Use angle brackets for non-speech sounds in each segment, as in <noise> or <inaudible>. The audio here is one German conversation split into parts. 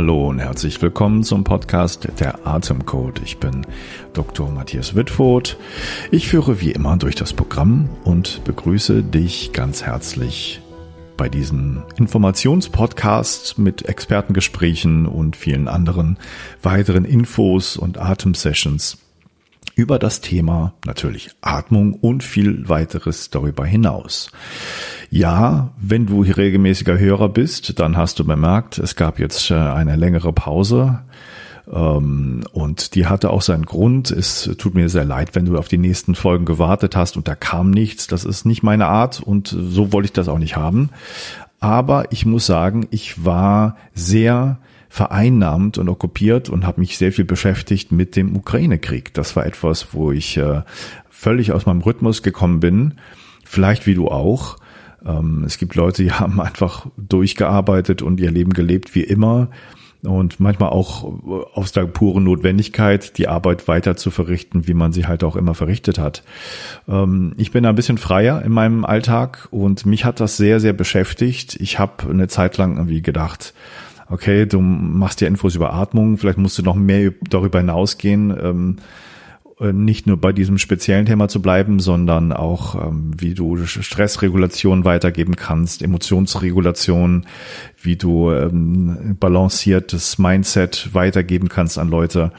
Hallo und herzlich willkommen zum Podcast Der Atemcode. Ich bin Dr. Matthias Wittfurt. Ich führe wie immer durch das Programm und begrüße dich ganz herzlich bei diesem Informationspodcast mit Expertengesprächen und vielen anderen weiteren Infos und Atemsessions über das Thema natürlich Atmung und viel weiteres darüber hinaus. Ja, wenn du regelmäßiger Hörer bist, dann hast du bemerkt, es gab jetzt äh, eine längere Pause. Ähm, und die hatte auch seinen Grund. Es tut mir sehr leid, wenn du auf die nächsten Folgen gewartet hast und da kam nichts. Das ist nicht meine Art und so wollte ich das auch nicht haben. Aber ich muss sagen, ich war sehr vereinnahmt und okkupiert und habe mich sehr viel beschäftigt mit dem Ukraine-Krieg. Das war etwas, wo ich äh, völlig aus meinem Rhythmus gekommen bin. Vielleicht wie du auch. Ähm, es gibt Leute, die <laughs> haben einfach durchgearbeitet und ihr Leben gelebt wie immer und manchmal auch aus der puren Notwendigkeit, die Arbeit weiter zu verrichten, wie man sie halt auch immer verrichtet hat. Ähm, ich bin ein bisschen freier in meinem Alltag und mich hat das sehr, sehr beschäftigt. Ich habe eine Zeit lang irgendwie gedacht, okay, du machst ja Infos über Atmung, vielleicht musst du noch mehr darüber hinausgehen, ähm, äh, nicht nur bei diesem speziellen Thema zu bleiben, sondern auch, ähm, wie du Stressregulation weitergeben kannst, Emotionsregulation, wie du ähm, balanciertes Mindset weitergeben kannst an Leute.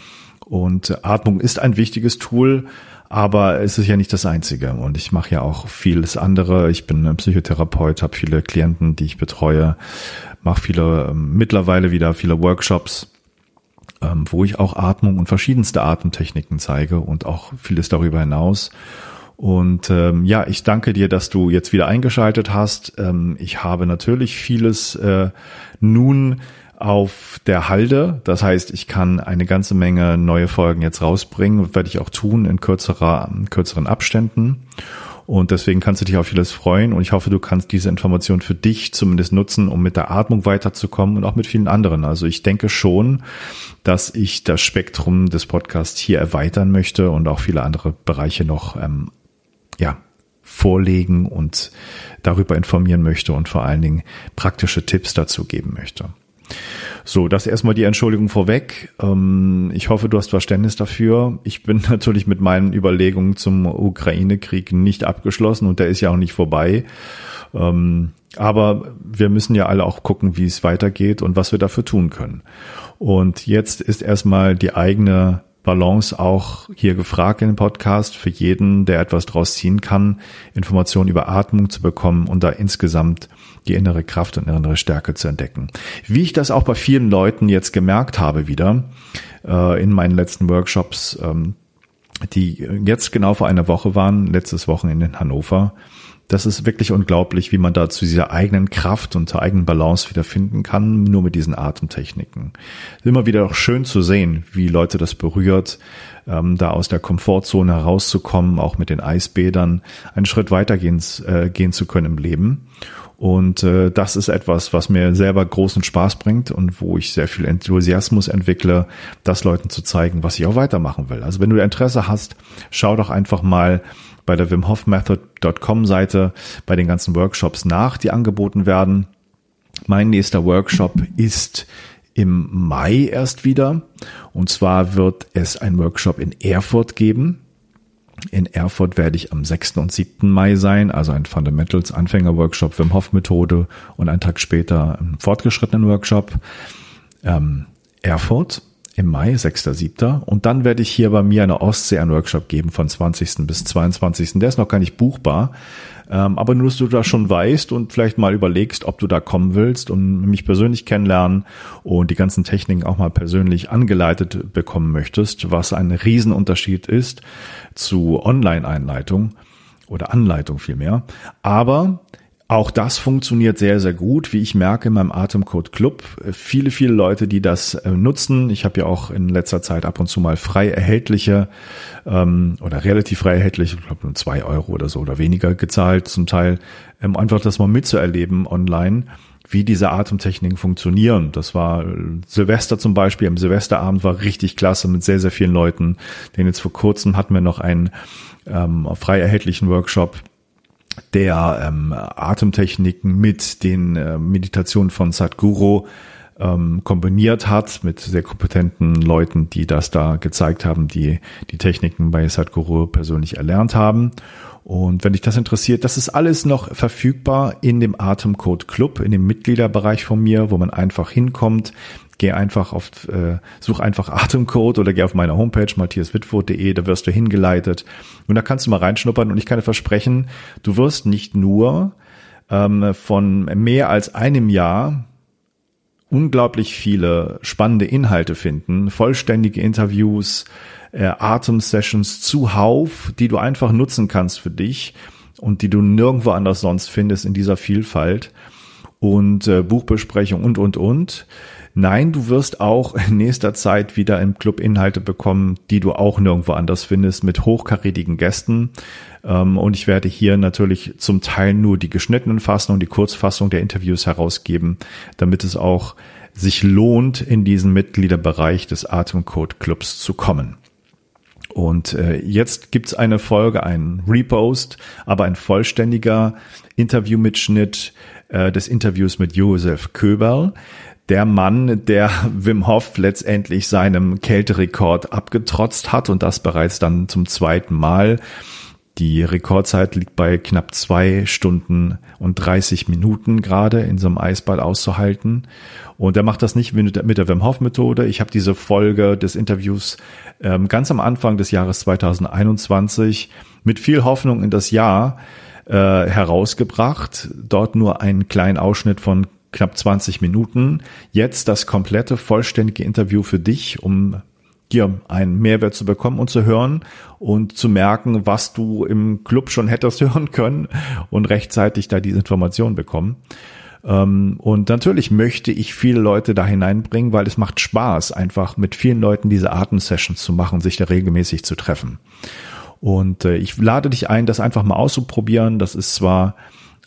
Und Atmung ist ein wichtiges Tool, aber es ist ja nicht das Einzige. Und ich mache ja auch vieles andere. Ich bin Psychotherapeut, habe viele Klienten, die ich betreue mache viele ähm, mittlerweile wieder viele Workshops, ähm, wo ich auch Atmung und verschiedenste Atemtechniken zeige und auch vieles darüber hinaus. Und ähm, ja, ich danke dir, dass du jetzt wieder eingeschaltet hast. Ähm, ich habe natürlich vieles äh, nun auf der Halde. Das heißt, ich kann eine ganze Menge neue Folgen jetzt rausbringen, werde ich auch tun in kürzerer, in kürzeren Abständen. Und deswegen kannst du dich auf vieles freuen. Und ich hoffe, du kannst diese Information für dich zumindest nutzen, um mit der Atmung weiterzukommen und auch mit vielen anderen. Also ich denke schon, dass ich das Spektrum des Podcasts hier erweitern möchte und auch viele andere Bereiche noch, ähm, ja, vorlegen und darüber informieren möchte und vor allen Dingen praktische Tipps dazu geben möchte. So, das erstmal die Entschuldigung vorweg. Ähm, ich hoffe, du hast Verständnis dafür. Ich bin <laughs> natürlich mit meinen Überlegungen zum Ukraine-Krieg nicht abgeschlossen und der ist ja auch nicht vorbei. Ähm, aber wir müssen ja alle auch gucken, wie es weitergeht und was wir dafür tun können. Und jetzt ist erstmal die eigene Balance auch hier gefragt in dem Podcast für jeden, der etwas draus ziehen kann, Informationen über Atmung zu bekommen und da insgesamt die innere Kraft und innere Stärke zu entdecken. Wie ich das auch bei vielen Leuten jetzt gemerkt habe wieder äh, in meinen letzten Workshops, ähm, die jetzt genau vor einer Woche waren, letztes Wochenende in Hannover, das ist wirklich unglaublich, wie man da zu dieser eigenen Kraft und zur eigenen Balance wieder finden kann, nur mit diesen Atemtechniken. Immer wieder auch schön zu sehen, wie Leute das berührt, ähm, da aus der Komfortzone herauszukommen, auch mit den Eisbädern einen Schritt weitergehen äh, gehen zu können im Leben. Und äh, das ist etwas, was mir selber großen Spaß bringt und wo ich sehr viel Enthusiasmus entwickle, das Leuten zu zeigen, was ich auch weitermachen will. Also wenn du Interesse hast, schau doch einfach mal bei der wimhoffmethod.com Seite bei den ganzen Workshops nach, die angeboten werden. Mein nächster Workshop ist im Mai erst wieder. Und zwar wird es ein Workshop in Erfurt geben. In Erfurt werde ich am 6. und 7. Mai sein, also ein Fundamentals Anfänger Workshop Wim Hof Methode und einen Tag später einen fortgeschrittenen Workshop. Ähm, Erfurt im Mai, 6.7. Und dann werde ich hier bei mir eine Ostsee einen Workshop geben von 20. bis 22. Der ist noch gar nicht buchbar. Ähm, aber nur, dass du da schon weißt und vielleicht mal überlegst, ob du da kommen willst und mich persönlich kennenlernen und die ganzen Techniken auch mal persönlich angeleitet bekommen möchtest, was ein Riesenunterschied ist zu Online-Einleitung oder Anleitung vielmehr. Aber auch das funktioniert sehr, sehr gut, wie ich merke in meinem Atemcode Club. Viele, viele Leute, die das äh, nutzen. Ich habe ja auch in letzter Zeit ab und zu mal frei erhältliche ähm, oder relativ frei erhältliche, ich glaube nur zwei Euro oder so oder weniger gezahlt zum Teil, ähm, einfach das mal mitzuerleben online, wie diese Atemtechniken funktionieren. Das war äh, Silvester zum Beispiel. Am Silvesterabend war richtig klasse mit sehr, sehr vielen Leuten. Denn jetzt vor kurzem hatten wir noch einen ähm, frei erhältlichen Workshop der ähm, Atemtechniken mit den äh, Meditationen von Sadhguru ähm, kombiniert hat mit sehr kompetenten Leuten, die das da gezeigt haben, die die Techniken bei Sadhguru persönlich erlernt haben. Und wenn dich das interessiert, das ist alles noch verfügbar in dem Atemcode Club, in dem Mitgliederbereich von mir, wo man einfach hinkommt. Geh einfach auf, äh, such einfach Atemcode oder geh auf meine Homepage matthiaswitfurt.de, da wirst du hingeleitet und da kannst du mal reinschnuppern und ich kann dir versprechen, du wirst nicht nur ähm, von mehr als einem Jahr unglaublich viele spannende Inhalte finden, vollständige Interviews, äh, Atemsessions zuhauf, die du einfach nutzen kannst für dich und die du nirgendwo anders sonst findest in dieser Vielfalt und äh, Buchbesprechung und, und, und. Nein, du wirst auch in nächster Zeit wieder im Club Inhalte bekommen, die du auch nirgendwo anders findest, mit hochkarätigen Gästen. Ähm, und ich werde hier natürlich zum Teil nur die geschnittenen Fassungen, die Kurzfassung der Interviews herausgeben, damit es auch sich lohnt, in diesen Mitgliederbereich des Atemcode Clubs zu kommen. Und äh, jetzt gibt's eine Folge, ein Repost, aber ein vollständiger Interviewmitschnitt äh, des Interviews mit Josef Köberl der Mann, der Wim Hof letztendlich seinem Kälterekord abgetrotzt hat und das bereits dann zum zweiten Mal. Die Rekordzeit liegt bei knapp zwei Stunden und 30 Minuten gerade in so einem Eisball auszuhalten. Und er macht das nicht mit der Wim Hof Methode. Ich habe diese Folge des Interviews ähm, ganz am Anfang des Jahres 2021 mit viel Hoffnung in das Jahr äh, herausgebracht. Dort nur einen kleinen Ausschnitt von knapp 20 Minuten. Jetzt das komplette, vollständige Interview für dich, um dir einen Mehrwert zu bekommen und zu hören und zu merken, was du im Club schon hättest <laughs> hören können und rechtzeitig da diese Information bekommen. Ähm, und natürlich möchte ich viele Leute da hineinbringen, weil es macht Spaß, einfach mit vielen Leuten diese Atemsessions zu machen, sich da regelmäßig zu treffen. Und äh, ich lade dich ein, das einfach mal auszuprobieren. Das ist zwar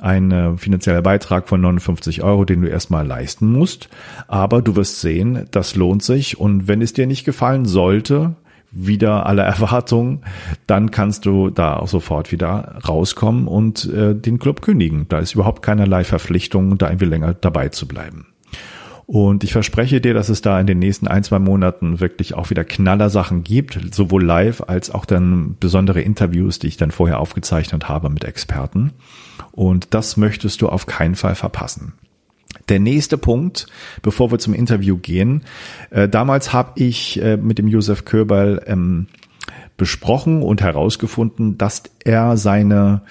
ein äh, finanzieller Beitrag von 59 Euro, den du erstmal leisten musst. Aber du wirst sehen, das lohnt sich. Und wenn es dir nicht gefallen sollte, wieder alle <laughs> Erwartungen, dann kannst du da auch sofort wieder rauskommen und äh, den Club kündigen. Da ist überhaupt keinerlei Verpflichtung, da irgendwie länger dabei zu bleiben. Und ich verspreche dir, dass es da in den nächsten ein, zwei Monaten wirklich auch wieder Knallersachen gibt, sowohl live als auch dann besondere Interviews, die ich dann vorher aufgezeichnet habe mit Experten. Und das möchtest du auf keinen Fall verpassen. Der nächste Punkt, bevor wir zum Interview gehen. Äh, damals habe ich äh, mit dem Josef Köberl ähm, besprochen und herausgefunden, dass er seine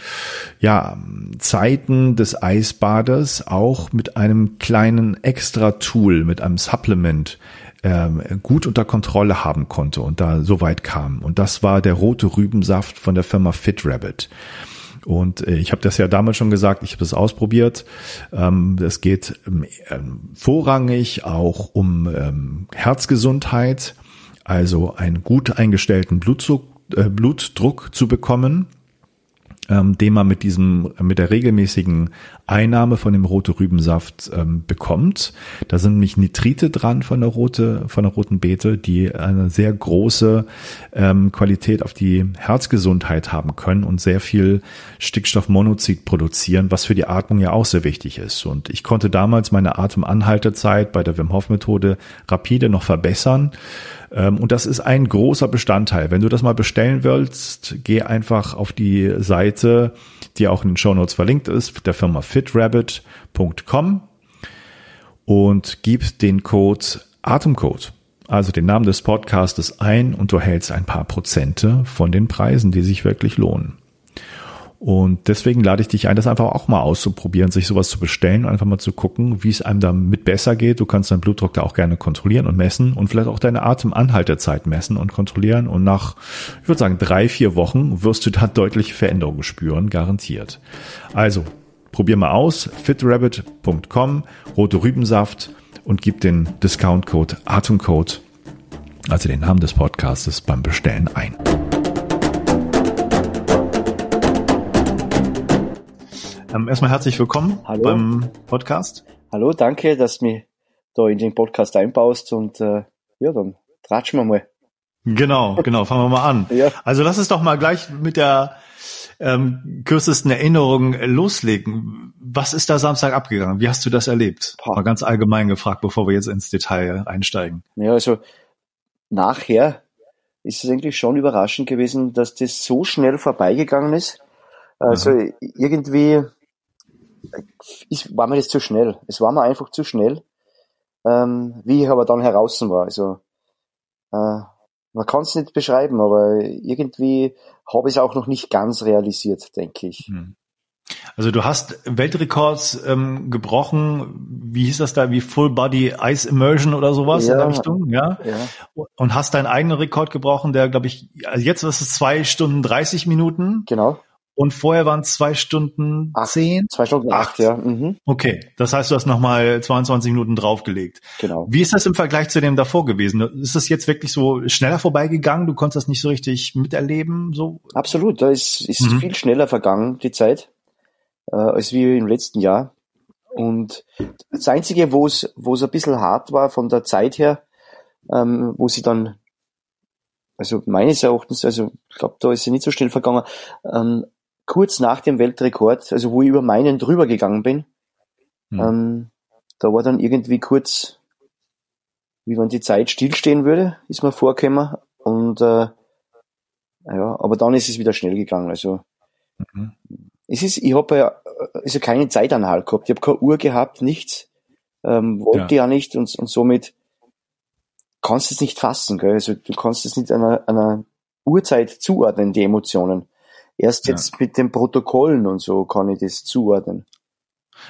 ja, Zeiten des Eisbades auch mit einem kleinen Extra-Tool, mit einem Supplement ähm, gut unter Kontrolle haben konnte und da so weit kam. Und das war der rote Rübensaft von der Firma Fit Rabbit. Und äh, ich habe das ja damals schon gesagt, ich habe es ausprobiert. Ähm, es geht ähm, vorrangig auch um Herzgesundheit also einen gut eingestellten äh, Blutdruck zu bekommen, ähm, den man mit diesem, mit der regelmäßigen Einnahme von dem rote Rübensaft ähm, bekommt. Da sind nämlich Nitrite dran von der rote, von der roten Beete, die eine sehr große ähm, Qualität auf die Herzgesundheit haben können und sehr viel Stickstoffmonoxid produzieren, was für die Atmung ja auch sehr wichtig ist. Und ich konnte damals meine Atemanhaltezeit bei der Wim Hof Methode rapide noch verbessern und das ist ein großer Bestandteil. Wenn du das mal bestellen willst, geh einfach auf die Seite, die auch in den Show Notes verlinkt ist, der Firma fitrabbit.com und gib den Code Atemcode, also den Namen des Podcastes ein und du hältst ein paar Prozente von den Preisen, die sich wirklich lohnen. Und deswegen lade ich dich ein, das einfach auch mal auszuprobieren, sich sowas zu bestellen und einfach mal zu gucken, wie es einem damit besser geht. Du kannst deinen Blutdruck da auch gerne kontrollieren und messen und vielleicht auch deine Atemanhaltezeit messen und kontrollieren. Und nach, ich würde sagen, drei, vier Wochen wirst du da <laughs> deutliche Veränderungen spüren, garantiert. Also, probier mal aus, fitrabbit.com, rote Rübensaft und gib den Discount-Code Atemcode, also den Namen des Podcastes beim Bestellen ein. Ähm, erstmal herzlich willkommen Hallo. beim Podcast. Hallo, danke, dass du mich da in den Podcast einbaust und äh, ja, dann tratschen wir mal. Genau, <laughs> genau, fangen wir mal an. Ja. Also lass es doch mal gleich mit der ähm, kürzesten Erinnerung loslegen. Was ist da Samstag abgegangen? Wie hast du das erlebt? Boah. Mal ganz allgemein gefragt, bevor wir jetzt ins Detail einsteigen. Ja, also nachher ist es eigentlich schon überraschend gewesen, dass das so schnell vorbeigegangen ist. Also irgendwie ist, war mir das zu schnell. Es war mir einfach zu schnell, ähm, wie ich aber dann heraus war. Also äh, man kann es nicht beschreiben, aber irgendwie habe ich es auch noch nicht ganz realisiert, denke ich. Hm. Also du hast Weltrekords ähm, gebrochen, wie hieß das da, wie Full Body Ice Immersion oder sowas in Ja. der Richtung, ja? Ja, Und hast deinen eigenen Rekord gebrochen, der, glaube ich, also jetzt ist es zwei Stunden 30 Minuten genau. Und vorher waren es zwei Stunden Acht. zehn. Zwei Stunden acht, Acht. ja. Mhm, Okay, das heißt, du hast nochmal 22 Minuten draufgelegt. genau. Wie ist das im Vergleich zu dem davor gewesen? Ist das jetzt wirklich so schneller vorbeigegangen? Du konntest das nicht so richtig miterleben? So? Absolut, da ist, ist Mhm. viel schneller vergangen, die Zeit, äh, als wie im letzten Jahr. Und das Einzige, wo es, wo es ein bisschen hart war von der Zeit her, ähm, wo sie dann, also meines Erachtens, also ich glaube, da ist sie nicht so schnell vergangen, ähm, kurz nach dem Weltrekord, also wo ich über meinen drüber gegangen bin, Hm. ähm, da war dann irgendwie kurz, wie wenn die Zeit stillstehen würde, ist mir vorgekommen. Und äh, ja, aber dann ist es wieder schnell gegangen. Also Mhm. es ist, ich habe ja also keinen Zeitanhalt gehabt. Ich habe keine Uhr gehabt, nichts. Ähm, wollte ja. nicht und, und somit kannst du es nicht fassen. Gell? Also du kannst es nicht einer, einer Uhrzeit zuordnen, die Emotionen. Erst Ja. jetzt mit den Protokollen und so kann ich das zuordnen.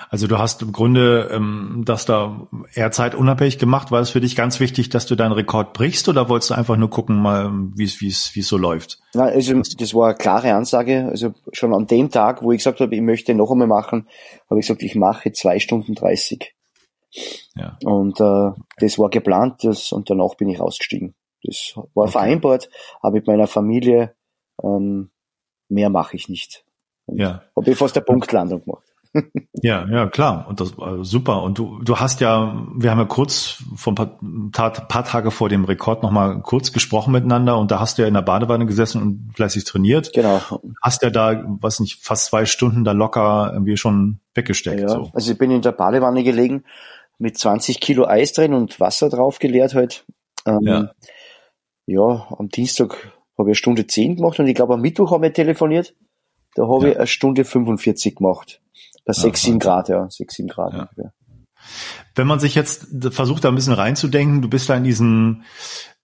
Also du hast im Grunde ähm, das da eher zeitunabhängig gemacht. War es für dich ganz wichtig, dass du deinen Rekord brichst oder wolltest du einfach nur gucken, mal, wie es wie es wie es so läuft? Nein, also das war eine klare Ansage. Also schon an dem Tag, wo ich gesagt habe, ich möchte noch einmal machen, habe ich gesagt, ich mache zwei Stunden 30. Ja. Und äh, das war geplant das, und danach bin ich rausgestiegen. Das war vereinbart, aber mit meiner Familie ähm, mehr mache ich nicht. Ja. Habe ich fast eine Punktlandung gemacht. <laughs> Ja, ja, klar. Und das war super. Und du, du hast ja, wir haben ja kurz vor ein paar, Ta- paar Tage vor dem Rekord nochmal kurz gesprochen miteinander und da hast du ja in der Badewanne gesessen und fleißig trainiert. Genau. Hast ja da, was nicht, fast zwei Stunden da locker irgendwie schon weggesteckt. Ja, So. also ich bin in der Badewanne gelegen mit 20 Kilo Eis drin und Wasser drauf geleert halt. Ähm, Ja. ja, am Dienstag habe ich eine Stunde 10 gemacht und ich glaube am Mittwoch haben wir telefoniert. Da habe Ja. ich eine Stunde 45 gemacht. Bei 6, 7 Grad, ja. 6, 7 Grad. Ja. Ja. Wenn man sich jetzt versucht, da ein bisschen reinzudenken, du bist da in diesen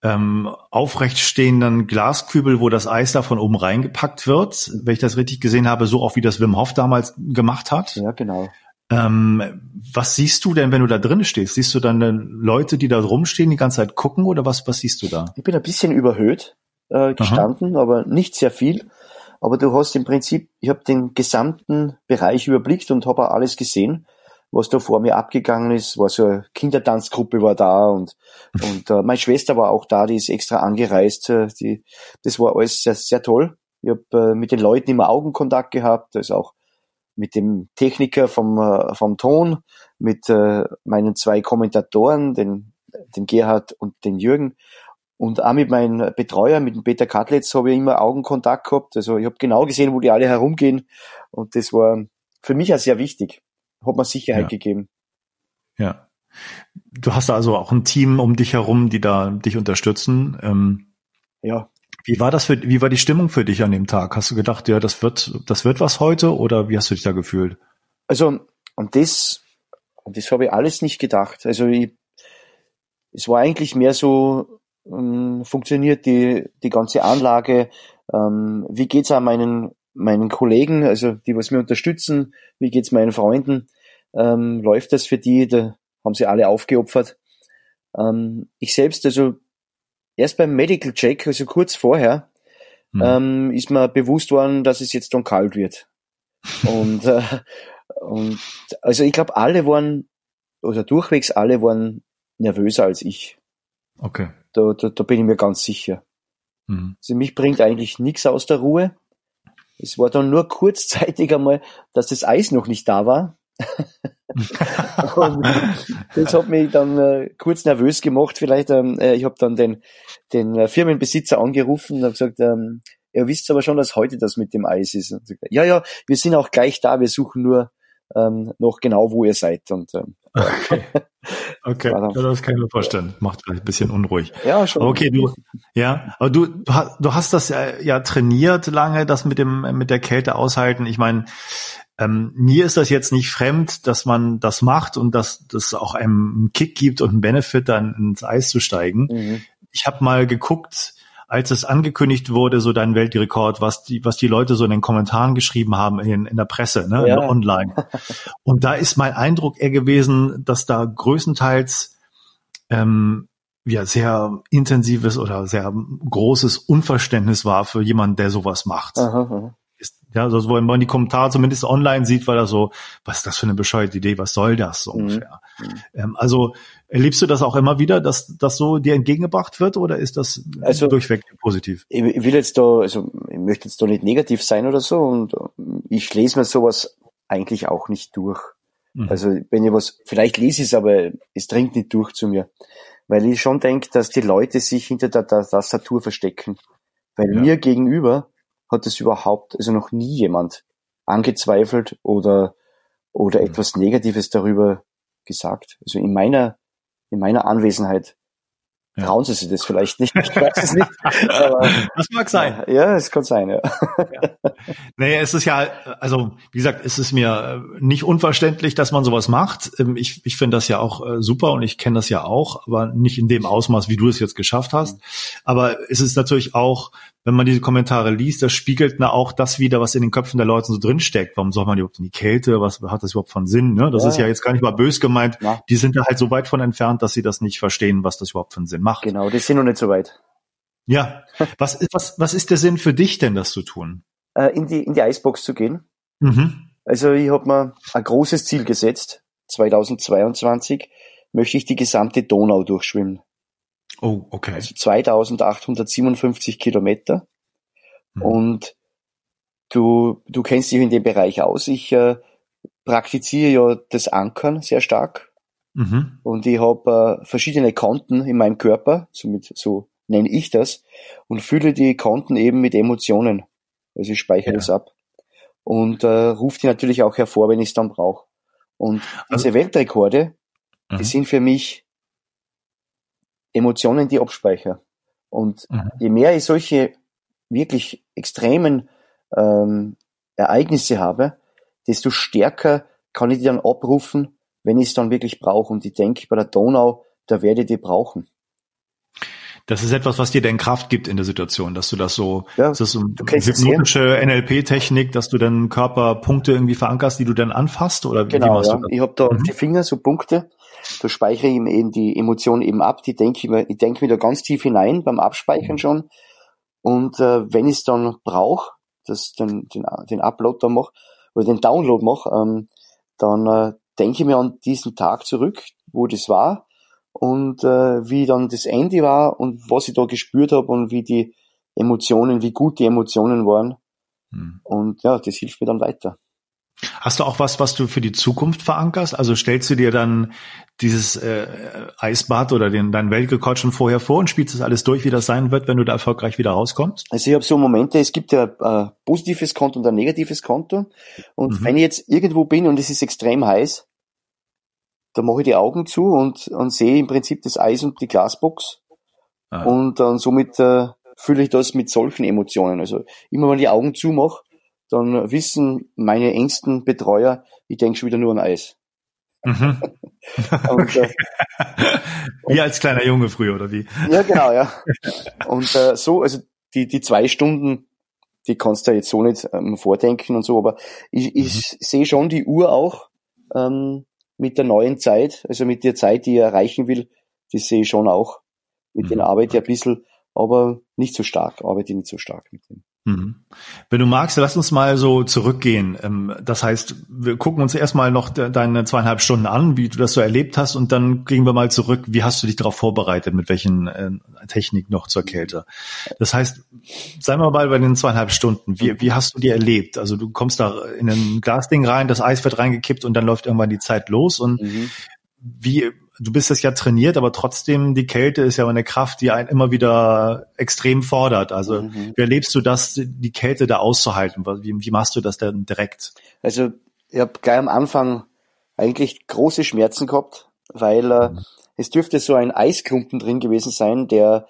ähm, aufrecht stehenden Glaskübel, wo das Eis da von oben reingepackt wird, wenn ich das richtig gesehen habe, so auch wie das Wim Hof damals gemacht hat. ja, genau. Ähm, was siehst du denn, wenn du da drin stehst? Siehst du dann äh, Leute, die da rumstehen, die ganze Zeit gucken oder was, was siehst du da? Ich bin ein bisschen überhöht äh, gestanden, aber nicht sehr viel. Aber du hast im Prinzip, ich habe den gesamten Bereich überblickt und habe auch alles gesehen, was da vor mir abgegangen ist. War so eine Kindertanzgruppe war da und <laughs> und äh, meine Schwester war auch da, die ist extra angereist. Äh, die, das war alles sehr sehr toll. Ich habe äh, mit den Leuten immer Augenkontakt gehabt, also auch mit dem Techniker vom äh, vom Ton, mit äh, meinen zwei Kommentatoren, den den Gerhard und den Jürgen und auch mit meinem Betreuer, mit dem Peter Katlitz, habe ich immer Augenkontakt gehabt. Also ich habe genau gesehen, wo die alle herumgehen. Und das war für mich auch sehr wichtig. Hat mir Sicherheit Ja. gegeben. Ja. Du hast da also auch ein Team um dich herum, die da dich unterstützen. Ähm, Ja, wie war das für, wie war die Stimmung für dich an dem Tag? Hast du gedacht, ja, das wird, das wird was heute oder wie hast du dich da gefühlt? also und das, und das habe ich alles nicht gedacht. Also ich, es war eigentlich mehr so, ähm, funktioniert die, die ganze Anlage, ähm, wie geht's an meinen, meinen Kollegen, also die, was mir unterstützen, wie geht's meinen Freunden, ähm, läuft das für die, da haben sie alle aufgeopfert. Ähm, ich selbst, also erst beim Medical Check, also kurz vorher, Hm. ähm, ist mir bewusst worden, dass es jetzt dann kalt wird. Und, äh, und also ich glaube, alle waren, oder durchwegs alle waren nervöser als ich. okay. Da, da, da bin ich mir ganz sicher. Hm. Also mich bringt eigentlich nichts aus der Ruhe. es war dann nur kurzzeitig einmal, dass das Eis noch nicht da war. <laughs> das hat mich dann äh, kurz nervös gemacht. Vielleicht, ähm, äh, ich habe dann den, den äh, Firmenbesitzer angerufen und habe gesagt, ähm, ihr wisst aber schon, dass heute das mit dem Eis ist. Und sagt, ja, ja, wir sind auch gleich da, wir suchen nur ähm, noch genau, wo ihr seid. Und ähm, okay. <laughs> Okay, ja, das kann ich mir vorstellen. Macht vielleicht ein bisschen unruhig. Ja, schon. Okay, du, ja, aber du, du hast das ja, ja trainiert lange, das mit dem, mit der Kälte aushalten. Ich meine, ähm, mir ist das jetzt nicht fremd, dass man das macht und dass das auch einem einen Kick gibt und einen Benefit, dann ins Eis zu steigen. Mhm. Ich habe mal geguckt, als es angekündigt wurde, so dein Weltrekord, was die, was die Leute so in den Kommentaren geschrieben haben in, in der Presse, ne, ja. online. <laughs> Und da ist mein Eindruck eher gewesen, dass da größtenteils ähm, ja sehr intensives oder sehr großes Unverständnis war für jemanden, der sowas macht. Aha, aha. Ja, also wenn man die Kommentare zumindest online sieht, weil er so, was ist das für eine bescheuerte Idee, was soll das so mhm. ungefähr? Mhm. Ähm, also erlebst du das auch immer wieder, dass das so dir entgegengebracht wird oder ist das also, durchweg positiv? Ich, ich will jetzt da, also ich möchte jetzt da nicht negativ sein oder so und ich lese mir sowas eigentlich auch nicht durch. Mhm. Also wenn ich was, vielleicht lese ich es, aber es dringt nicht durch zu mir. Weil ich schon denke, dass die Leute sich hinter der, der Tastatur verstecken. Weil ja. mir gegenüber hat es überhaupt, also noch nie jemand angezweifelt oder, oder mhm. etwas Negatives darüber gesagt. Also in meiner, in meiner Anwesenheit ja. trauen sie sich das vielleicht nicht. Ich weiß es nicht. Aber, <laughs> das mag sein. Ja, es kann sein, ja. ja. Naja, es ist ja, also wie gesagt, es ist mir nicht unverständlich, dass man sowas macht. Ähm, ich, ich finde das ja auch äh, super und ich kenne das ja auch, aber nicht in dem Ausmaß, wie du es jetzt geschafft hast. Aber es ist natürlich auch wenn man diese Kommentare liest, das spiegelt na auch das wieder, was in den Köpfen der Leute so drinsteckt. Warum soll man überhaupt in die Kälte? Was hat das überhaupt von Sinn? Ne? Das ja. ist ja jetzt gar nicht mal bös gemeint. Ja. Die sind da halt so weit von entfernt, dass sie das nicht verstehen, was das überhaupt für einen Sinn macht. Genau, die sind noch nicht so weit. Ja. Was, was, was ist der Sinn für dich denn, das zu tun? Äh, in, die, in die Eisbox zu gehen. Mhm. Also ich habe mir ein großes Ziel gesetzt. 2022 möchte ich die gesamte Donau durchschwimmen. Oh, okay. Also 2857 Kilometer. Mhm. Und du, du kennst dich in dem Bereich aus. Ich äh, praktiziere ja das Ankern sehr stark. Mhm. Und ich habe äh, verschiedene Konten in meinem Körper, somit, so nenne ich das, und fülle die Konten eben mit Emotionen. Also ich speichere ja. das ab. Und äh, rufe die natürlich auch hervor, wenn ich es dann brauche. Und also, diese Weltrekorde, die mhm. sind für mich Emotionen, die abspeicher. Und mhm. je mehr ich solche wirklich extremen ähm, Ereignisse habe, desto stärker kann ich die dann abrufen, wenn ich es dann wirklich brauche. Und ich denke, bei der Donau, da werde ich die brauchen. Das ist etwas, was dir denn Kraft gibt in der Situation, dass du das so, ja, das ist so eine hypnotische NLP-Technik, dass du dann Körperpunkte irgendwie verankerst, die du dann anfasst oder genau, wie machst ja. du das? Ich habe da mhm. die Finger so Punkte da speichere ich eben die Emotionen eben ab, die denke ich mir, ich denke mir da ganz tief hinein beim Abspeichern mhm. schon. Und äh, wenn ich es dann brauche, das den, den, den Upload da mache oder den Download mache, ähm, dann äh, denke mir an diesen Tag zurück, wo das war und äh, wie dann das Ende war und was ich da gespürt habe und wie die Emotionen, wie gut die Emotionen waren. Mhm. Und ja, das hilft mir dann weiter. Hast du auch was, was du für die Zukunft verankerst? Also stellst du dir dann dieses äh, Eisbad oder den, deinen Weltrekord schon vorher vor und spielst das alles durch, wie das sein wird, wenn du da erfolgreich wieder rauskommst? Also ich habe so Momente, es gibt ja ein positives Konto und ein negatives Konto. Und mhm. wenn ich jetzt irgendwo bin und es ist extrem heiß, da mache ich die Augen zu und, und sehe im Prinzip das Eis und die Glasbox. Ah. Und dann somit äh, fühle ich das mit solchen Emotionen. Also immer wenn ich die Augen zumache, dann wissen meine engsten Betreuer, ich denke schon wieder nur an Eis. Mhm. <laughs> und, äh, wie als kleiner Junge früher, oder wie? Ja, genau, ja. Und äh, so, also die, die zwei Stunden, die kannst du ja jetzt so nicht ähm, vordenken und so, aber ich, ich mhm. sehe schon die Uhr auch ähm, mit der neuen Zeit, also mit der Zeit, die ich erreichen will, die sehe ich schon auch. Mit mhm. den arbeite ich ein bisschen, aber nicht so stark, arbeite ich nicht so stark mit dem. Mhm. Wenn du magst, lass uns mal so zurückgehen. Ähm, das heißt, wir gucken uns erstmal noch deine zweieinhalb Stunden an, wie du das so erlebt hast, und dann gehen wir mal zurück. Wie hast du dich darauf vorbereitet? Mit welchen äh, Technik noch zur Kälte? Das heißt, sei mal bei den zweieinhalb Stunden. Wie, wie hast du die erlebt? Also du kommst da in ein Glasding rein, das Eis wird reingekippt und dann läuft irgendwann die Zeit los. Und mhm. wie du bist es ja trainiert, aber trotzdem die Kälte ist ja eine Kraft, die einen immer wieder extrem fordert. Also mhm. wie erlebst du das, die Kälte da auszuhalten? Wie, wie machst du das denn direkt? Also ich habe gleich am Anfang eigentlich große Schmerzen gehabt, weil äh, mhm. es dürfte so ein Eisklumpen drin gewesen sein, der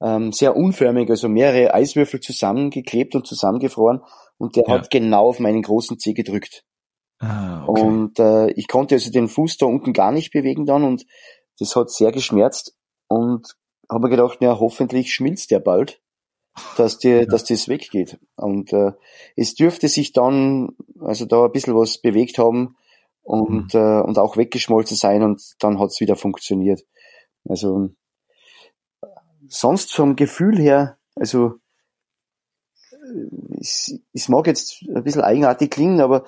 ähm, sehr unförmig, also mehrere Eiswürfel zusammengeklebt und zusammengefroren und der ja. hat genau auf meinen großen Zeh gedrückt. Ah, okay. Und äh, ich konnte also den Fuß da unten gar nicht bewegen dann und das hat sehr geschmerzt und habe mir gedacht, ja, hoffentlich schmilzt der bald, dass, die, ja. dass das weggeht. Und äh, es dürfte sich dann also da ein bisschen was bewegt haben und, mhm. äh, und auch weggeschmolzen sein und dann hat es wieder funktioniert. Also sonst vom Gefühl her, also es, es mag jetzt ein bisschen eigenartig klingen, aber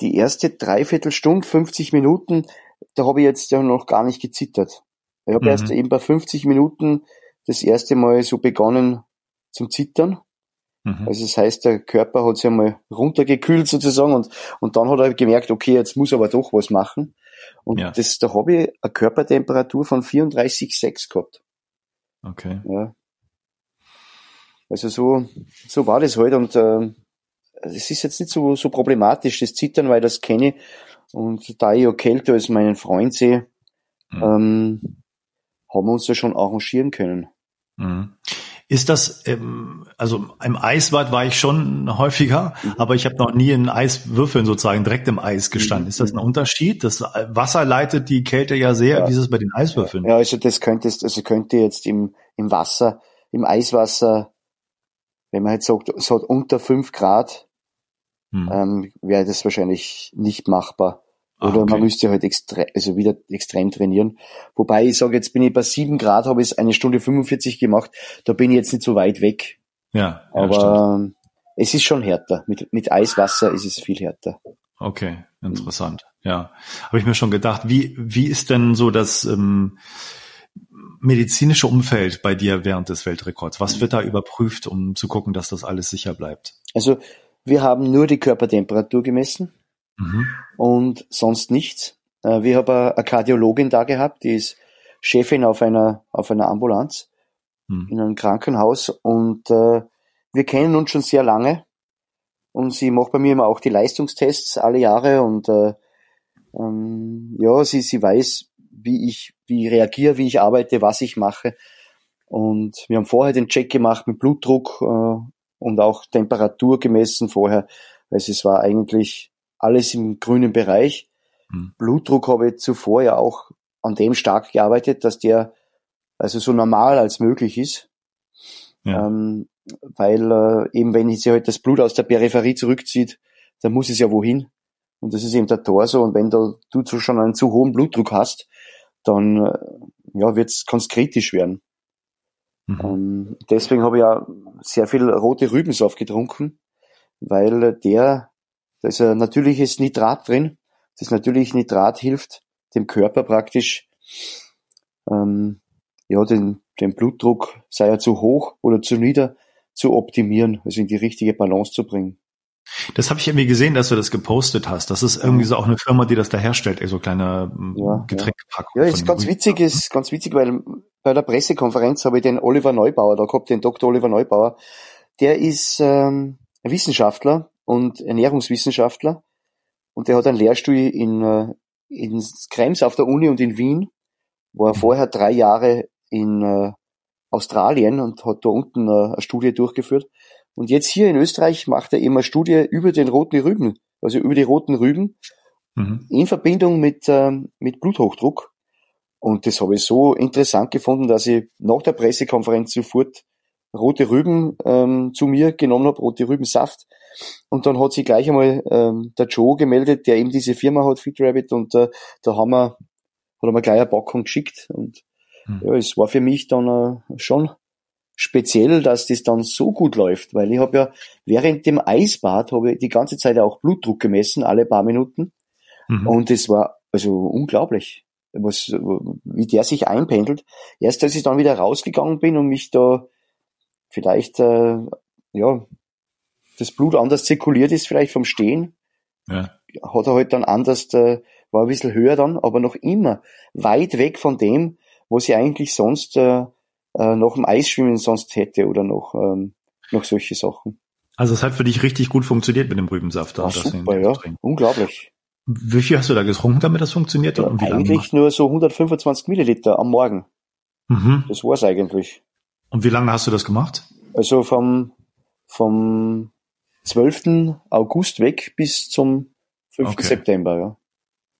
die erste Dreiviertelstunde, 50 Minuten, da habe ich jetzt ja noch gar nicht gezittert. Ich habe mhm. erst eben bei 50 Minuten das erste Mal so begonnen zum Zittern. Mhm. Also das heißt, der Körper hat sich einmal runtergekühlt sozusagen und, und dann hat er gemerkt, okay, jetzt muss aber doch was machen. Und ja. das, da habe ich eine Körpertemperatur von 34,6 gehabt. Okay. Ja. Also so, so war das halt und äh, es ist jetzt nicht so, so problematisch, das Zittern, weil das kenne. Und da ich auch kälter als meinen Freund sehe, mhm. ähm, haben wir uns da schon arrangieren können. Mhm. Ist das, ähm, also im Eisbad war ich schon häufiger, mhm. aber ich habe noch nie in Eiswürfeln sozusagen direkt im Eis gestanden. Mhm. Ist das ein Unterschied? Das Wasser leitet die Kälte ja sehr. Ja. Wie ist es bei den Eiswürfeln? Ja, also das könnte, also könnte jetzt im, im Wasser, im Eiswasser, wenn man jetzt sagt, es hat unter fünf Grad, hm. ähm, wäre das wahrscheinlich nicht machbar. Ah, Oder ah, okay. man müsste halt extrem, also wieder extrem trainieren. Wobei ich sage, jetzt bin ich bei sieben Grad, habe ich eine Stunde 45 gemacht, da bin ich jetzt nicht so weit weg. Ja. ja Aber stimmt. es ist schon härter. Mit, mit Eiswasser ist es viel härter. Okay, interessant. Ja. Habe ich mir schon gedacht, wie, wie ist denn so das ähm, medizinische Umfeld bei dir während des Weltrekords? Was wird da überprüft, um zu gucken, dass das alles sicher bleibt? Also wir haben nur die Körpertemperatur gemessen mhm. und sonst nichts. Äh, wir haben eine Kardiologin da gehabt, die ist Chefin auf einer, auf einer Ambulanz mhm. in einem Krankenhaus und äh, wir kennen uns schon sehr lange und sie macht bei mir immer auch die Leistungstests alle Jahre und äh, ähm, ja, sie, sie weiß, wie ich, wie ich reagiere, wie ich arbeite, was ich mache. Und wir haben vorher den Check gemacht mit Blutdruck äh, und auch Temperatur gemessen vorher. Also es war eigentlich alles im grünen Bereich. Mhm. Blutdruck habe ich zuvor ja auch an dem stark gearbeitet, dass der also so normal als möglich ist. Ja. Ähm, weil äh, eben wenn sich halt das Blut aus der Peripherie zurückzieht, dann muss es ja wohin. Und das ist eben der Torso. Und wenn du, du schon einen zu hohen Blutdruck hast, dann äh, ja, wird's, kann's kritisch werden. Mhm. Ähm, deswegen habe ich ja sehr viel rote Rübensaft getrunken, weil der, da ist ein natürliches Nitrat drin. Das natürliche Nitrat hilft dem Körper praktisch, ähm, ja, den, den Blutdruck, sei er zu hoch oder zu nieder, zu optimieren, also in die richtige Balance zu bringen. Das habe ich irgendwie gesehen, dass du das gepostet hast. Das ist irgendwie so auch eine Firma, die das da herstellt, so kleine ja, Getränkepackungen. Ja, ist ganz witzig, ist ganz witzig, weil bei der Pressekonferenz habe ich den Oliver Neubauer da gehabt, den Dr. Oliver Neubauer. Der ist ähm, Wissenschaftler und Ernährungswissenschaftler und der hat einen Lehrstuhl in, äh, in Krems auf der Uni und in Wien, war mhm. vorher drei Jahre in äh, Australien und hat da unten äh, eine Studie durchgeführt. Und jetzt hier in Österreich macht er eben eine Studie über den roten Rüben, also über die roten Rüben, mhm. in Verbindung mit, äh, mit Bluthochdruck. Und das habe ich so interessant gefunden, dass ich nach der Pressekonferenz sofort rote Rüben ähm, zu mir genommen habe, rote Rübensaft. Und dann hat sich gleich einmal ähm, der Joe gemeldet, der eben diese Firma hat, Fit Rabbit, und äh, da haben wir, hat er mir gleich eine Packung geschickt. Und mhm. ja, es war für mich dann äh, schon speziell, dass das dann so gut läuft, weil ich habe ja während dem Eisbad habe ich die ganze Zeit auch Blutdruck gemessen, alle paar Minuten. Mhm. Und es war also unglaublich, was, wie der sich einpendelt. Erst als ich dann wieder rausgegangen bin und mich da vielleicht, äh, ja, das Blut anders zirkuliert ist, vielleicht vom Stehen, ja. hat er halt dann anders, äh, war ein bisschen höher dann, aber noch immer weit weg von dem, was ich eigentlich sonst äh, äh, noch im Eisschwimmen sonst hätte oder noch, ähm, noch solche Sachen. Also es hat für dich richtig gut funktioniert mit dem Rübensaft. Ah, super, ja. Unglaublich. Wie viel hast du da getrunken, damit das funktioniert? Ja, eigentlich nur so 125 Milliliter am Morgen. Mhm. Das war's eigentlich. Und wie lange hast du das gemacht? Also vom, vom 12. August weg bis zum 5. Okay. September, ja.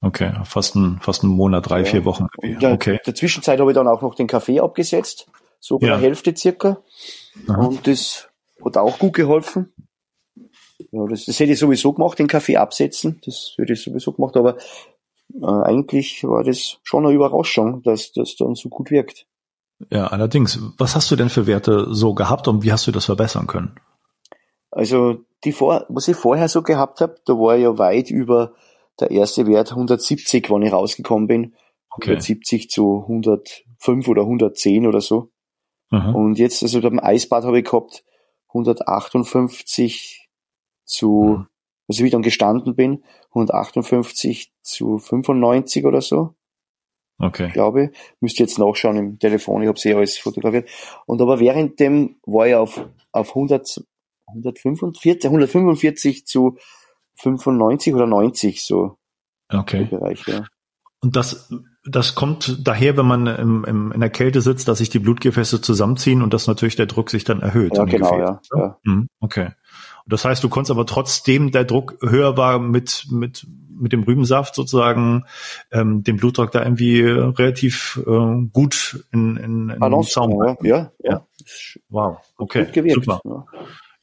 Okay, fast ein, fast ein Monat, drei, ja. vier Wochen. In der, okay. der Zwischenzeit habe ich dann auch noch den Kaffee abgesetzt, so bei ja. der Hälfte circa. Aha. Und das hat auch gut geholfen. Ja, das, das hätte ich sowieso gemacht, den Kaffee absetzen. Das hätte ich sowieso gemacht, aber äh, eigentlich war das schon eine Überraschung, dass das dann so gut wirkt. Ja, allerdings. Was hast du denn für Werte so gehabt und wie hast du das verbessern können? Also die vor, was ich vorher so gehabt habe, da war ja weit über der erste Wert 170, wann ich rausgekommen bin. Okay. 170 zu 105 oder 110 oder so. Aha. Und jetzt, also beim Eisbad habe ich gehabt 158 zu, mhm. also wie ich dann gestanden bin, 158 zu 95 oder so. Okay. Ich glaube, müsste jetzt nachschauen im Telefon, ich habe eh alles fotografiert. Und aber während dem war ich auf, auf 100, 145, 145 zu 95 oder 90 so. Okay. Bereich, ja. Und das, das kommt daher, wenn man im, im, in der Kälte sitzt, dass sich die Blutgefäße zusammenziehen und dass natürlich der Druck sich dann erhöht. Ja, genau, ja, ja. Mhm, okay. Das heißt, du konntest aber trotzdem der Druck höher war mit, mit, mit dem Rübensaft sozusagen, ähm, den Blutdruck da irgendwie relativ äh, gut in, in, in Balance, Zaum. Ja, ja, ja. Wow, okay. Super. Ja.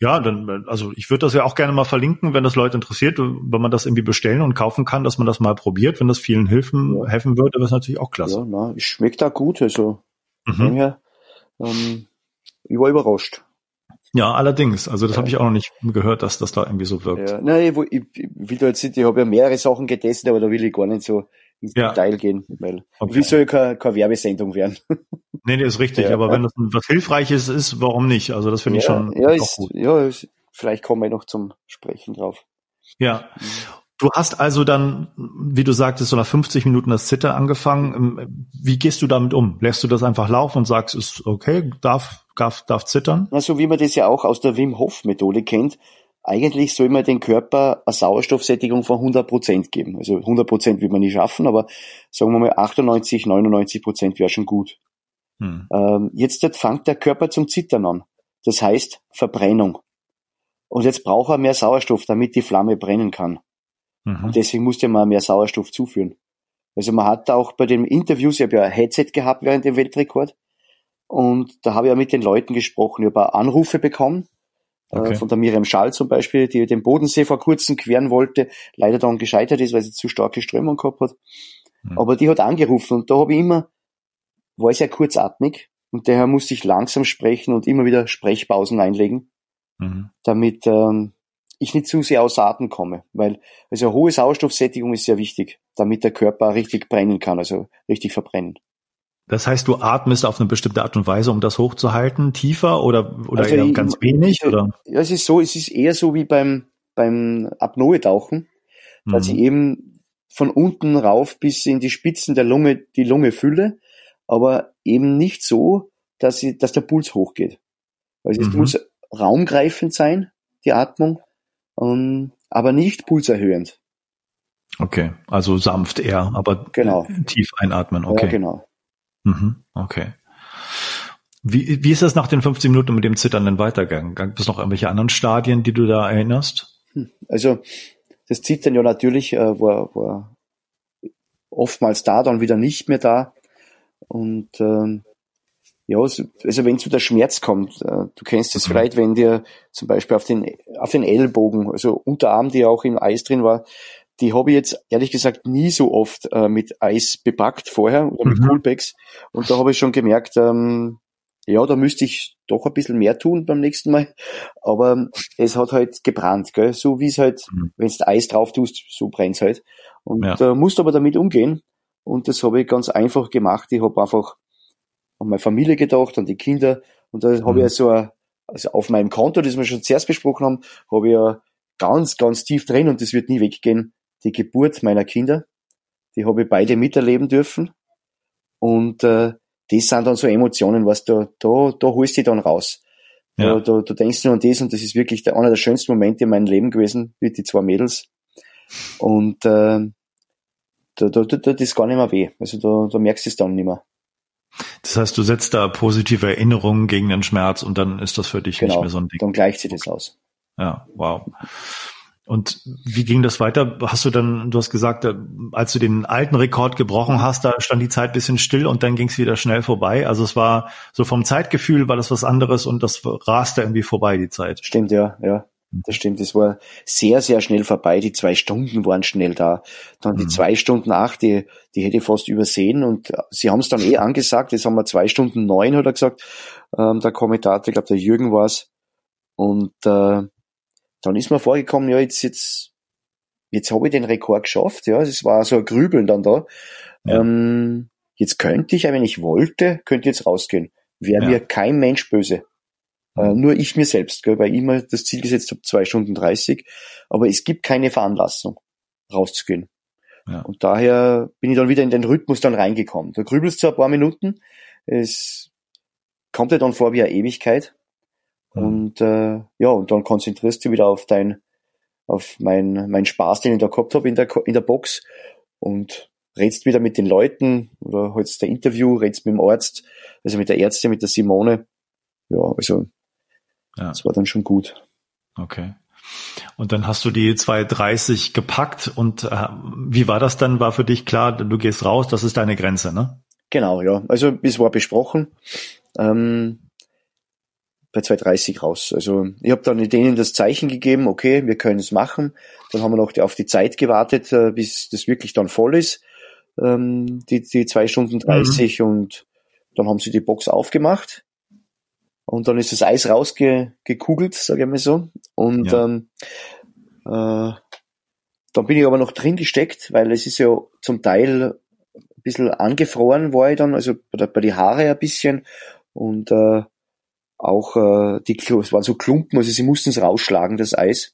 Ja, dann, also ich würde das ja auch gerne mal verlinken, wenn das Leute interessiert, wenn man das irgendwie bestellen und kaufen kann, dass man das mal probiert, wenn das vielen helfen, ja. helfen würde, wäre es natürlich auch klasse. Ja, na, schmeckt da gut, also mhm. daher, ähm, ich war überrascht. Ja, allerdings. Also das ja. habe ich auch noch nicht gehört, dass das da irgendwie so wirkt. Ja, nein, ich, ich, ich will da jetzt nicht, ich habe ja mehrere Sachen getestet, aber da will ich gar nicht so ja. Detail gehen, weil okay. wie soll keine, keine Werbesendung werden? <laughs> Nee, nee, ist richtig, ja, aber wenn das was Hilfreiches ist, warum nicht? Also das finde ich schon ja, ist, gut. Ja, ist, vielleicht kommen wir noch zum Sprechen drauf. Ja. Du hast also dann, wie du sagtest, so nach 50 Minuten das Zitter angefangen. Ähm, wie gehst du damit um? Lässt du das einfach laufen und sagst, ist okay, darf, darf, darf zittern? Na, so wie man das ja auch aus der Wim Hof Methode kennt, eigentlich soll man den Körper eine Sauerstoffsättigung von 100 Prozent geben. Also 100 Prozent will man nicht schaffen, aber sagen wir mal 98, 99 Prozent wäre schon gut. Hm. Ähm, jetzt fängt der Körper zum Zittern an. Das heißt Verbrennung. Und jetzt braucht er mehr Sauerstoff, damit die Flamme brennen kann. Mhm. Und deswegen musste man mehr Sauerstoff zuführen. Also man hat auch bei den Interviews, ich habe ja ein Headset gehabt während dem Weltrekord. Und da habe ich ja mit den Leuten gesprochen, ich habe Anrufe bekommen Okay. von der Miriam Schall zum Beispiel, die den Bodensee vor kurzem queren wollte, leider dann gescheitert ist, weil sie zu starke Strömung gehabt hat. Mhm. Aber die hat angerufen und da habe ich immer, war ich sehr kurzatmig und daher musste ich langsam sprechen und immer wieder Sprechpausen einlegen, mhm. damit ähm, ich nicht zu sehr aus Atem komme. Weil also eine hohe Sauerstoffsättigung ist sehr wichtig, damit der Körper richtig brennen kann, also richtig verbrennen. Das heißt, du atmest auf eine bestimmte Art und Weise, um das hochzuhalten, tiefer oder, oder also eher ich, ganz wenig? Oder? Ja, es ist so, es ist eher so wie beim, beim Apnoe-Tauchen, dass mhm. ich eben von unten rauf bis in die Spitzen der Lunge die Lunge fülle, aber eben nicht so, dass, ich, dass der Puls hochgeht. Also es mhm. muss raumgreifend sein, die Atmung, um, ähm, aber nicht pulserhöhend. Okay, also sanft eher, aber genau. tief einatmen. Okay. Ja, genau. Mhm, okay. Wie, wie ist das nach den 15 Minuten mit dem Zittern denn weitergegangen? Gab es noch irgendwelche anderen Stadien, die du da erinnerst? Hm, also das Zittern ja natürlich äh, war, war oftmals da, dann wieder nicht mehr da. Und ähm, ja, also wenn zu der Schmerz kommt, äh, du kennst es mhm. vielleicht, wenn dir zum Beispiel auf den, auf den Ellbogen, also Unterarm, die auch im Eis drin war, die habe ich jetzt ehrlich gesagt nie so oft äh, mit Eis bepackt vorher oder mit mhm. Coolpacks. Und da habe ich schon gemerkt, ähm, ja, da müsste ich doch ein bisschen mehr tun beim nächsten Mal. Aber es hat halt gebrannt, gell? so wie es halt, mhm. wenn du Eis drauf tust, so brennt's halt. Und ja. äh, musst aber damit umgehen. Und das habe ich ganz einfach gemacht. Ich habe einfach an meine Familie gedacht, an die Kinder. Und da mhm. habe ich so ein, also auf meinem Konto, das wir schon zuerst besprochen haben, habe ich ja ganz, ganz tief drin und das wird nie weggehen, die Geburt meiner Kinder. Die habe ich beide miterleben dürfen. Und äh, das sind dann so Emotionen, was da, da, da holst du dich dann raus. Ja. Da, da, da denkst du an das und das ist wirklich der, einer der schönsten Momente in meinem Leben gewesen, mit die zwei Mädels. Und äh, da, da, da, das ist gar nicht mehr weh. Also da, da merkst du es dann nicht mehr. Das heißt, du setzt da positive Erinnerungen gegen den Schmerz und dann ist das für dich genau, nicht mehr so ein Ding. Dann gleicht sich das aus. Ja, wow. Und wie ging das weiter? Hast du dann, du hast gesagt, äh, als du den alten Rekord gebrochen hast, da stand die Zeit bisschen still und dann ging es wieder schnell vorbei. Also es war so vom Zeitgefühl war das was anderes und das raste irgendwie vorbei, die Zeit. Stimmt, ja, ja. Das stimmt, es war sehr, sehr schnell vorbei. Die zwei Stunden waren schnell da. Dann die mhm. zwei Stunden acht, die, die hätte ich fast übersehen. Und sie haben es dann eh angesagt. Jetzt haben wir zwei Stunden neun, hat er gesagt. Ähm, der Kommentator, ich glaube, der Jürgen war es. Und äh, dann ist mir vorgekommen, ja, jetzt, jetzt, jetzt habe ich den Rekord geschafft. Ja, es war so ein Grübeln dann da. Ja. Ähm, jetzt könnte ich, wenn ich wollte, könnte jetzt rausgehen. Wäre ja. mir kein Mensch böse. Äh, nur ich mir selbst, gell, weil ich mir das Ziel gesetzt habe, zwei Stunden dreißig. Aber es gibt keine Veranlassung, rauszugehen. Ja. Und daher bin ich dann wieder in den Rhythmus dann reingekommen. Da grübelst du ein paar Minuten. Es kommt dir dann vor wie eine Ewigkeit. Mhm. Und äh, ja, und dann konzentrierst du wieder auf dein, auf mein, mein Spaß, den ich da gehabt habe in der, in der Box und redst wieder mit den Leuten oder holst der Interview, redst mit dem Arzt, also mit der Ärztin, mit der Simone. Ja, also ja. Das war dann schon gut. Okay. Und dann hast du die 230 gepackt und äh, wie war das dann? War für dich klar, du gehst raus, das ist deine Grenze, ne? Genau, ja. Also es war besprochen. Ähm, bei 230 raus. Also ich habe dann denen das Zeichen gegeben, okay, wir können es machen. Dann haben wir noch auf die Zeit gewartet, äh, bis das wirklich dann voll ist, ähm, die, die zwei Stunden 30 mhm. und dann haben sie die Box aufgemacht und dann ist das Eis rausgekugelt, sage ich mal so. Und ja. ähm, äh, dann bin ich aber noch drin gesteckt, weil es ist ja zum Teil ein bisschen angefroren war ich dann, also bei, bei die Haare ein bisschen und äh, auch äh, die es waren so Klumpen, also sie mussten es rausschlagen, das Eis,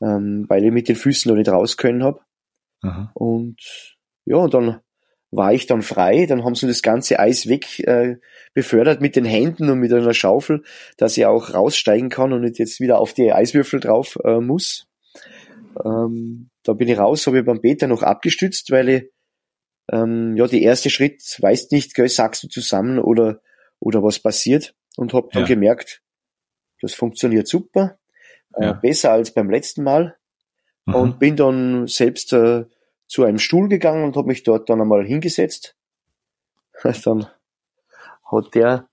ähm, weil ich mit den Füßen noch nicht raus können hab. Und ja, und dann war ich dann frei, dann haben sie das ganze Eis weg äh, befördert mit den Händen und mit einer Schaufel, dass ich auch raussteigen kann und nicht jetzt wieder auf die Eiswürfel drauf äh, muss. Ähm, da bin ich raus, habe ich beim Peter noch abgestützt, weil ich ähm, ja die erste Schritt weißt nicht, gell, sagst du zusammen oder oder was passiert und habe dann ja. gemerkt, das funktioniert super, äh, ja. besser als beim letzten Mal mhm. und bin dann selbst äh, zu einem Stuhl gegangen und habe mich dort dann einmal hingesetzt. <laughs> Dann hat der,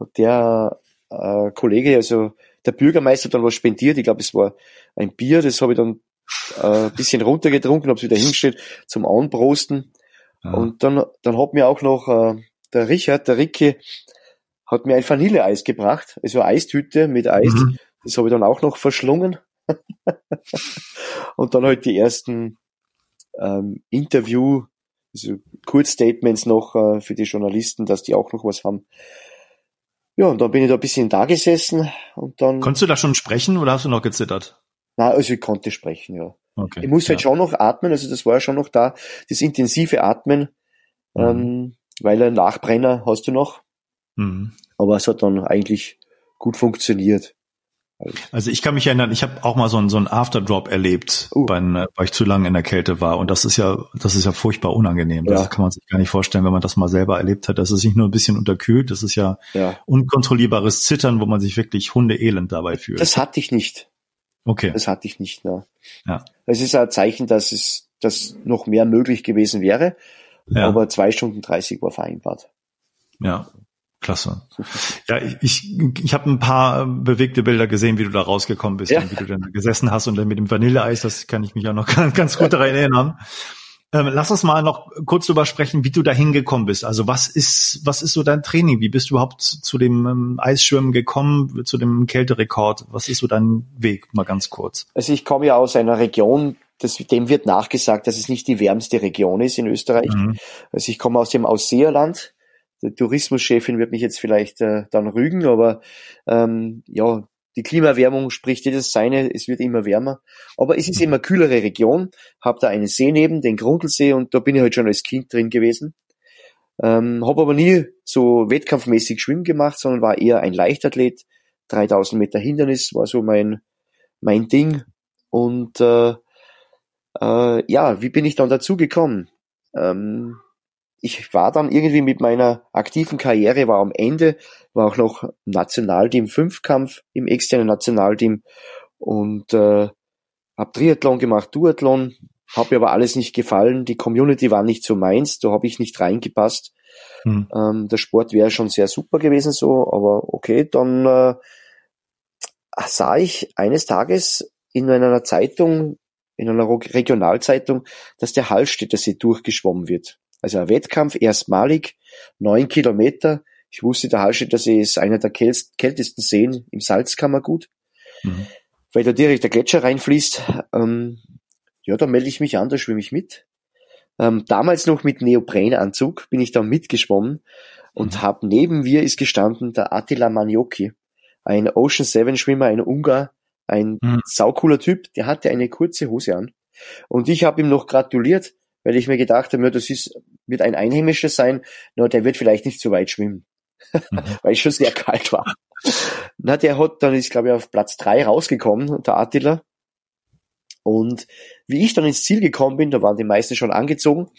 hat der äh, Kollege, also der Bürgermeister dann was spendiert. Ich glaube, es war ein Bier, das habe ich dann äh, ein bisschen runtergetrunken, habe es wieder hingestellt zum Anprosten. Ja. Und dann, dann hat mir auch noch äh, der Richard, der Ricke, hat mir ein Vanilleeis gebracht, also Eistüte mit Eis. Mhm. Das habe ich dann auch noch verschlungen. <laughs> und dann halt die ersten ähm, Interview, also Kurzstatements noch äh, für die Journalisten, dass die auch noch was haben. Ja, und dann bin ich da ein bisschen da gesessen und dann. Konntest du da schon sprechen oder hast du noch gezittert? Na, also ich konnte sprechen, ja. Okay, ich muss halt schon noch atmen, also das war ja schon noch da, das intensive Atmen, mhm. ähm, weil ein Nachbrenner hast du noch. Mhm. Aber es hat dann eigentlich gut funktioniert. Also ich kann mich erinnern, ich habe auch mal so einen so einen Afterdrop erlebt, uh. beim, äh, weil ich zu lange in der Kälte war. Und das ist ja, das ist ja furchtbar unangenehm. Ja. Das kann man sich gar nicht vorstellen, wenn man das mal selber erlebt hat. Das ist nicht nur ein bisschen unterkühlt, das ist ja, ja. unkontrollierbares Zittern, wo man sich wirklich hundeelend dabei fühlt. Das hatte ich nicht. Okay. Das hatte ich nicht. Ja. ja. Es ist ein Zeichen, dass es, dass noch mehr möglich gewesen wäre. Ja. Aber zwei Stunden dreißig war vereinbart. Ja. Klasse. Ja, ich, ich habe ein paar bewegte Bilder gesehen, wie du da rausgekommen bist ja. und wie du dann gesessen hast und dann mit dem Vanilleeis, das kann ich mich auch noch <laughs> ganz, ganz gut daran erinnern. Ähm, lass uns mal noch kurz drüber sprechen, wie du da hingekommen bist. Also was ist, was ist so dein Training? Wie bist du überhaupt zu dem ähm, Eisschwimmen gekommen, zu dem Kälterekord? Was ist so dein Weg? Mal ganz kurz. Also ich komme ja aus einer Region, das, dem wird nachgesagt, dass es nicht die wärmste Region ist in Österreich. Mhm. Also ich komme aus dem Ausseerland. Der Tourismuschefin wird mich jetzt vielleicht äh, dann rügen, aber ähm, ja, die Klimaerwärmung spricht jedes seine, es wird immer wärmer. Aber es ist mhm. immer kühlere Region, habe da einen See neben, den Grundlsee, und da bin ich halt schon als Kind drin gewesen. Ähm, habe aber nie so wettkampfmäßig Schwimmen gemacht, sondern war eher ein Leichtathlet. 3000 Meter Hindernis war so mein, mein Ding. Und äh, äh, ja, wie bin ich dann dazu gekommen? Ähm, ich war dann irgendwie mit meiner aktiven Karriere, war am Ende, war auch noch Nationalteam Fünfkampf im externen Nationalteam und äh, habe Triathlon gemacht, Duathlon, habe mir aber alles nicht gefallen. Die Community war nicht so meins, da habe ich nicht reingepasst. Hm. Ähm, der Sport wäre schon sehr super gewesen so, aber okay, dann äh, sah ich eines Tages in einer Zeitung, in einer Regionalzeitung, dass der Hallstätter See durchgeschwommen wird. Also ein Wettkampf, erstmalig, neun Kilometer. Ich wusste, der Hallstätter See ist einer der kältesten Seen im Salzkammergut, mhm. weil da direkt der Gletscher reinfließt. Ähm, ja, da melde ich mich an, da schwimme ich mit. Ähm, damals noch mit Neoprenanzug bin ich da mitgeschwommen und mhm. habe neben mir ist gestanden der Attila Manioki, ein Ocean Seven Schwimmer, ein Ungar, ein mhm. saucooler Typ, der hatte eine kurze Hose an. Und ich habe ihm noch gratuliert, weil ich mir gedacht habe, das ist, wird ein Einheimischer sein, nur der wird vielleicht nicht so weit schwimmen, mhm. <laughs> weil es schon sehr kalt war. Na, der hat dann ist, glaube ich, auf Platz drei rausgekommen, der Attila. Und wie ich dann ins Ziel gekommen bin, da waren die meisten schon angezogen,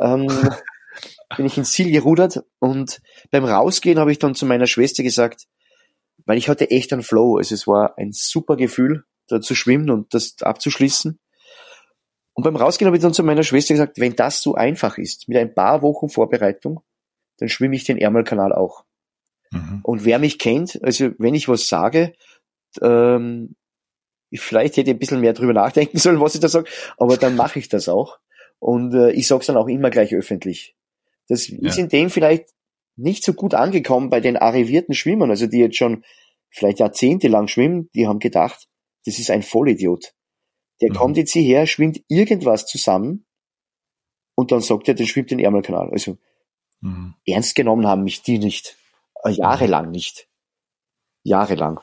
ähm, <laughs> bin ich ins Ziel gerudert und beim Rausgehen habe ich dann zu meiner Schwester gesagt, weil ich hatte echt einen Flow. Also es war ein super Gefühl, da zu schwimmen und das abzuschließen. Und beim Rausgehen habe ich dann zu meiner Schwester gesagt, wenn das so einfach ist, mit ein paar Wochen Vorbereitung, dann schwimme ich den Ärmelkanal auch. Mhm. Und wer mich kennt, also wenn ich was sage, ähm, ich vielleicht hätte ich ein bisschen mehr drüber nachdenken <laughs> sollen, was ich da sage, aber dann mache ich das auch. Und äh, ich sage es dann auch immer gleich öffentlich. Das ja. ist in dem vielleicht nicht so gut angekommen bei den arrivierten Schwimmern, also die jetzt schon vielleicht jahrzehntelang schwimmen, die haben gedacht, das ist ein Vollidiot. Der mhm. kommt jetzt hierher, schwimmt irgendwas zusammen und dann sagt er, der schwimmt den Ärmelkanal. Also mhm. ernst genommen haben mich die nicht. Äh, jahrelang nicht. Jahrelang.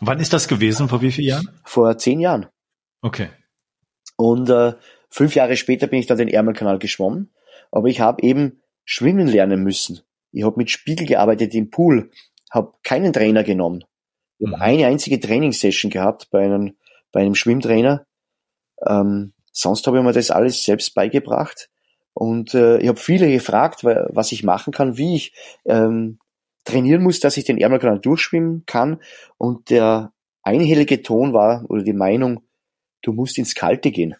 Wann ist das gewesen? Vor wie vielen Jahren? Vor zehn Jahren. Okay. Und äh, fünf Jahre später bin ich dann den Ärmelkanal geschwommen. Aber ich habe eben schwimmen lernen müssen. Ich habe mit Spiegel gearbeitet im Pool, habe keinen Trainer genommen. Ich habe mhm. eine einzige Trainingssession gehabt bei einem, bei einem Schwimmtrainer ähm, sonst habe ich mir das alles selbst beigebracht. Und äh, ich habe viele gefragt, was ich machen kann, wie ich ähm, trainieren muss, dass ich den Ärmelkanal durchschwimmen kann. Und der einhellige Ton war, oder die Meinung, du musst ins Kalte gehen.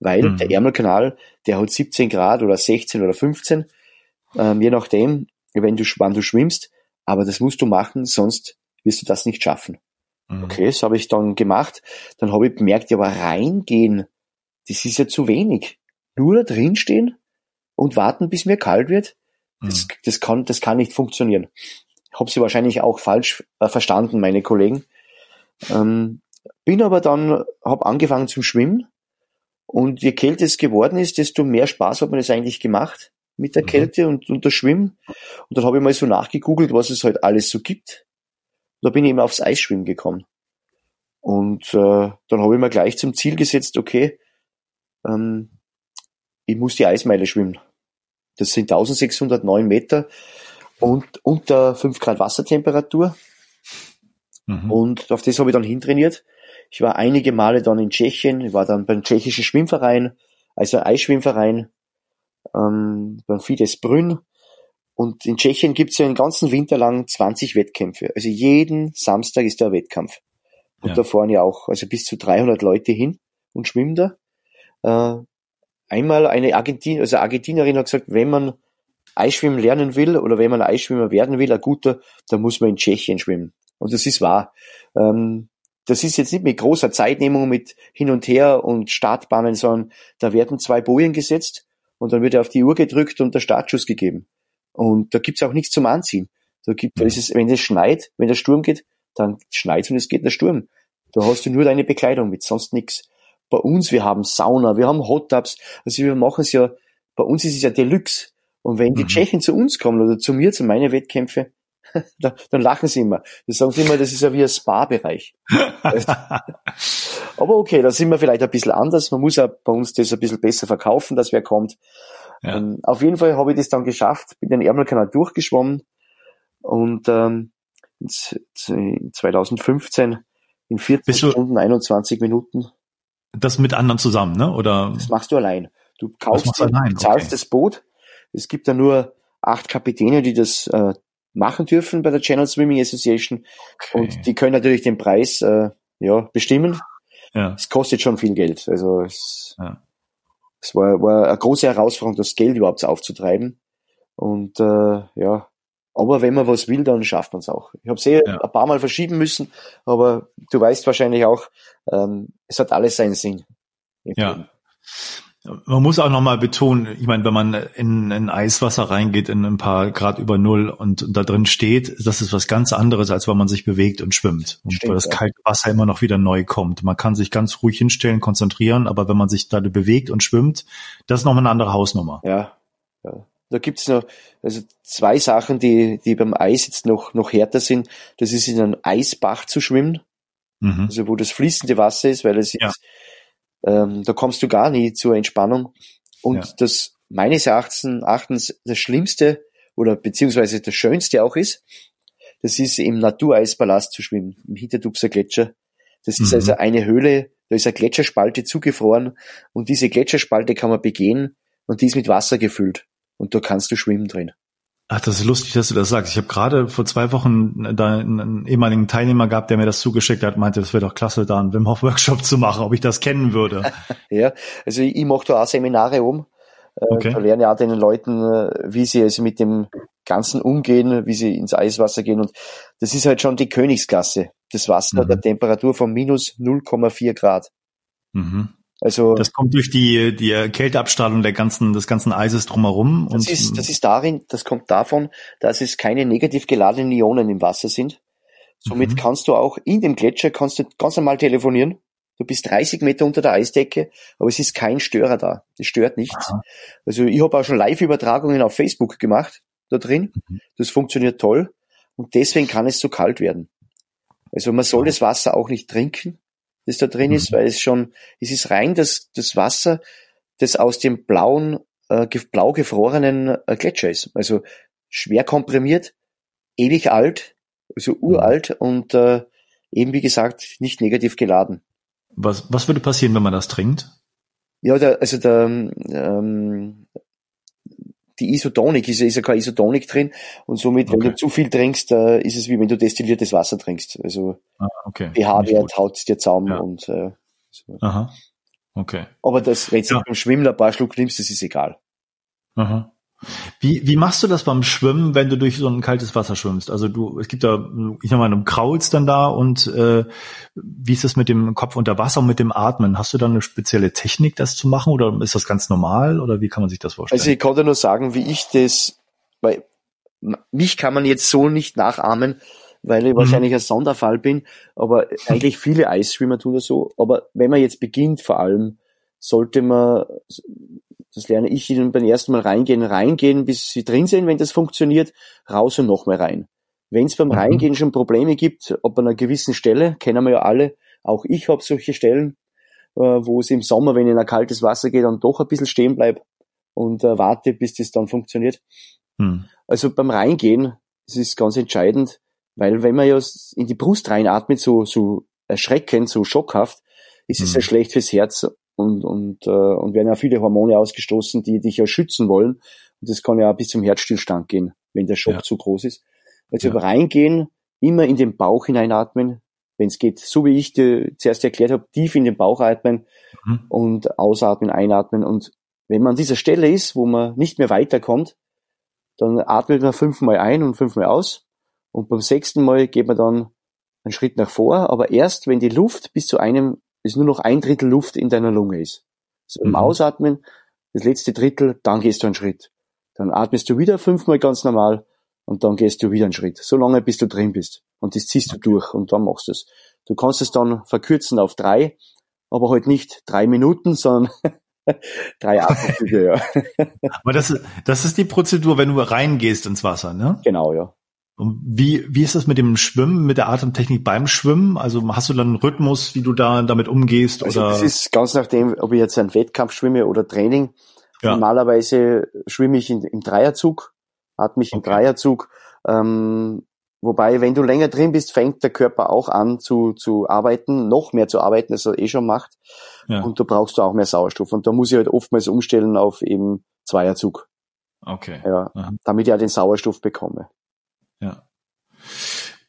Weil mhm. der Ärmelkanal, der hat 17 Grad oder 16 oder 15, ähm, je nachdem, wenn du, wann du schwimmst. Aber das musst du machen, sonst wirst du das nicht schaffen. Mhm. Okay, das habe ich dann gemacht. Dann habe ich bemerkt, ja, aber reingehen, das ist ja zu wenig. Nur da drin stehen und warten, bis mir kalt wird, das, mhm. das, kann, das kann nicht funktionieren. Ich habe sie wahrscheinlich auch falsch äh, verstanden, meine Kollegen. Ähm, bin aber dann, habe angefangen zum Schwimmen und je kälter es geworden ist, desto mehr Spaß hat man es eigentlich gemacht mit der mhm. Kälte und, und das Schwimmen. Und dann habe ich mal so nachgegoogelt, was es halt alles so gibt da bin ich eben aufs Eisschwimmen gekommen. Und äh, dann habe ich mir gleich zum Ziel gesetzt, okay, ähm, ich muss die Eismeile schwimmen. Das sind 1609 Meter und unter 5 Grad Wassertemperatur. Mhm. Und auf das habe ich dann hintrainiert. Ich war einige Male dann in Tschechien, ich war dann beim tschechischen Schwimmverein, also Eisschwimmverein, ähm, beim Fides Brünn und in Tschechien gibt es ja den ganzen Winter lang 20 Wettkämpfe. Also jeden Samstag ist da ein Wettkampf. Und ja. da fahren ja auch also bis zu 300 Leute hin und schwimmen da. Äh, einmal eine Argentin also Argentinerin hat gesagt, wenn man Eisschwimmen lernen will oder wenn man Eisschwimmer werden will, ein guter, dann muss man in Tschechien schwimmen. Und das ist wahr. Ähm, das ist jetzt nicht mit großer Zeitnehmung mit hin und her und Startbahnen, sondern da werden zwei Bojen gesetzt und dann wird er auf die Uhr gedrückt und der Startschuss gegeben. Und da gibt's auch nichts zum Anziehen. Da gibt, ist es, wenn es schneit, wenn der Sturm geht, dann schneit und es geht der Sturm. Da hast du nur deine Bekleidung mit, sonst nichts. Bei uns, wir haben Sauna, wir haben Hot Tubs, also wir machen es ja, bei uns ist es ja Deluxe. Und wenn die mhm. Tschechen zu uns kommen oder zu mir, zu meinen Wettkämpfe, <laughs> dann, dann lachen sie immer. Die sagen immer, das ist ja wie ein Spa-Bereich. <laughs> Aber okay, da sind wir vielleicht ein bisschen anders. Man muss ja bei uns das ein bisschen besser verkaufen, dass wer kommt. Ja. Ähm, auf jeden Fall habe ich das dann geschafft, bin den Ärmelkanal durchgeschwommen und ähm, 2015 in 14 Stunden, 21 Minuten. Das mit anderen zusammen, ne? Oder? Das machst du allein. Du kaufst, du allein. zahlst okay. das Boot. Es gibt ja nur acht Kapitäne, die das äh, machen dürfen bei der Channel Swimming Association. Okay. Und die können natürlich den Preis äh, ja, bestimmen. Ja. Es kostet schon viel Geld. Also es, ja. Es war, war eine große Herausforderung, das Geld überhaupt aufzutreiben. Und äh, ja, aber wenn man was will, dann schafft man es auch. Ich habe es eh ja. ein paar Mal verschieben müssen, aber du weißt wahrscheinlich auch, ähm, es hat alles seinen Sinn. Ja. Man muss auch nochmal betonen, ich meine, wenn man in, in Eiswasser reingeht, in ein paar Grad über Null und, und da drin steht, das ist was ganz anderes, als wenn man sich bewegt und schwimmt. Und Stimmt, weil das ja. kalte Wasser immer noch wieder neu kommt. Man kann sich ganz ruhig hinstellen, konzentrieren, aber wenn man sich da bewegt und schwimmt, das ist nochmal eine andere Hausnummer. Ja, ja. Da gibt's noch also zwei Sachen, die, die beim Eis jetzt noch, noch härter sind. Das ist in einem Eisbach zu schwimmen, mhm. also wo das fließende Wasser ist, weil es ja. ist, ähm, da kommst du gar nie zur Entspannung. Und ja. das meines Erachtens, das Schlimmste oder beziehungsweise das Schönste auch ist, das ist im Natureispalast zu schwimmen, im Hintertupser Gletscher. Das ist mhm. also eine Höhle, da ist eine Gletscherspalte zugefroren und diese Gletscherspalte kann man begehen und die ist mit Wasser gefüllt und da kannst du schwimmen drin. Ach, das ist lustig, dass du das sagst. Ich habe gerade vor zwei Wochen da einen ehemaligen Teilnehmer gehabt, der mir das zugeschickt hat, meinte, das wäre doch klasse, da einen Wim Hof Workshop zu machen, ob ich das kennen würde. <laughs> ja, also ich, ich mache da auch Seminare um. Äh, okay. Da lerne ja den Leuten, äh, wie sie also mit dem Ganzen umgehen, wie sie ins Eiswasser gehen. Und das ist halt schon die Königsklasse. Das Wasser mhm. der Temperatur von minus 0,4 Grad. Mhm. Also das kommt durch die die Kälteabstrahlung der ganzen des ganzen Eises drumherum. Das ist das ist darin, das kommt davon, dass es keine negativ geladenen Ionen im Wasser sind. Somit mhm. kannst du auch in dem Gletscher kannst du ganz normal telefonieren. Du bist 30 Meter unter der Eisdecke, aber es ist kein Störer da. Es stört nichts. Aha. Also ich habe auch schon Live-Übertragungen auf Facebook gemacht da drin. Mhm. Das funktioniert toll und deswegen kann es so kalt werden. Also man soll das Wasser auch nicht trinken, das da drin mhm. ist, weil es schon, es ist rein das, das Wasser, das aus dem blauen, äh, blau gefrorenen äh, Gletscher ist. Also schwer komprimiert, ewig alt, also mhm. uralt und äh, eben wie gesagt nicht negativ geladen. Was, was würde passieren, wenn man das trinkt? Ja, der, also der, ähm, die Isotonik ist, ist ja kein Isotonik drin und somit, okay. wenn du zu viel trinkst, äh, ist es wie wenn du destilliertes Wasser trinkst. Also ah, okay. pH-Wert haut dir zusammen ja. und äh, so. Aha. Okay. Aber das, wenn du ja. beim Schwimmen ein paar Schluck nimmst, das ist egal. Aha. Wie, wie machst du das beim Schwimmen, wenn du durch so ein kaltes Wasser schwimmst? Also du, es gibt da, ich sag mal, du kraulst dann da und äh, wie ist das mit dem Kopf unter Wasser und mit dem Atmen? Hast du da eine spezielle Technik, das zu machen oder ist das ganz normal oder wie kann man sich das vorstellen? Also ich kann dir nur sagen, wie ich das, weil mich kann man jetzt so nicht nachahmen, weil ich mhm. wahrscheinlich ein Sonderfall bin, aber eigentlich <laughs> viele Eisschwimmer tun das so. Aber wenn man jetzt beginnt vor allem, sollte man das lerne ich ihnen beim ersten Mal reingehen, reingehen, bis sie drin sind, wenn das funktioniert, raus und nochmal rein. Wenn es beim mhm. Reingehen schon Probleme gibt, ob an einer gewissen Stelle, kennen wir ja alle, auch ich habe solche Stellen, äh, wo es im Sommer, wenn ich in ein kaltes Wasser gehe, dann doch ein bisschen stehen bleibt und äh, warte, bis das dann funktioniert. Mhm. Also beim Reingehen, das ist ganz entscheidend, weil wenn man ja in die Brust reinatmet, so, so erschreckend, so schockhaft, ist es mhm. ja schlecht fürs Herz und, und, äh, und werden ja viele Hormone ausgestoßen, die dich ja schützen wollen. Und das kann ja bis zum Herzstillstand gehen, wenn der Schock ja. zu groß ist. Also ja. reingehen, immer in den Bauch hineinatmen, wenn es geht, so wie ich dir zuerst erklärt habe, tief in den Bauch atmen mhm. und ausatmen, einatmen. Und wenn man an dieser Stelle ist, wo man nicht mehr weiterkommt, dann atmet man fünfmal ein und fünfmal aus. Und beim sechsten Mal geht man dann einen Schritt nach vor, aber erst wenn die Luft bis zu einem es nur noch ein Drittel Luft in deiner Lunge ist. Also mhm. Ausatmen das letzte Drittel, dann gehst du einen Schritt. Dann atmest du wieder fünfmal ganz normal und dann gehst du wieder einen Schritt. So lange, bis du drin bist. Und das ziehst du durch und dann machst du es. Du kannst es dann verkürzen auf drei, aber halt nicht drei Minuten, sondern <laughs> drei <laughs> Atemzüge, ja. Aber das, das ist die Prozedur, wenn du reingehst ins Wasser, ne? Genau, ja. Und wie, wie ist das mit dem Schwimmen, mit der Atemtechnik beim Schwimmen? Also hast du dann einen Rhythmus, wie du da damit umgehst? Also oder? Das ist ganz nachdem, ob ich jetzt einen Wettkampf schwimme oder Training. Ja. Normalerweise schwimme ich in, im Dreierzug, atme ich im okay. Dreierzug. Ähm, wobei, wenn du länger drin bist, fängt der Körper auch an zu, zu arbeiten, noch mehr zu arbeiten, als er eh schon macht. Ja. Und da brauchst du auch mehr Sauerstoff. Und da muss ich halt oftmals umstellen auf eben Zweierzug. Okay. Ja, Aha. damit ich auch den Sauerstoff bekomme.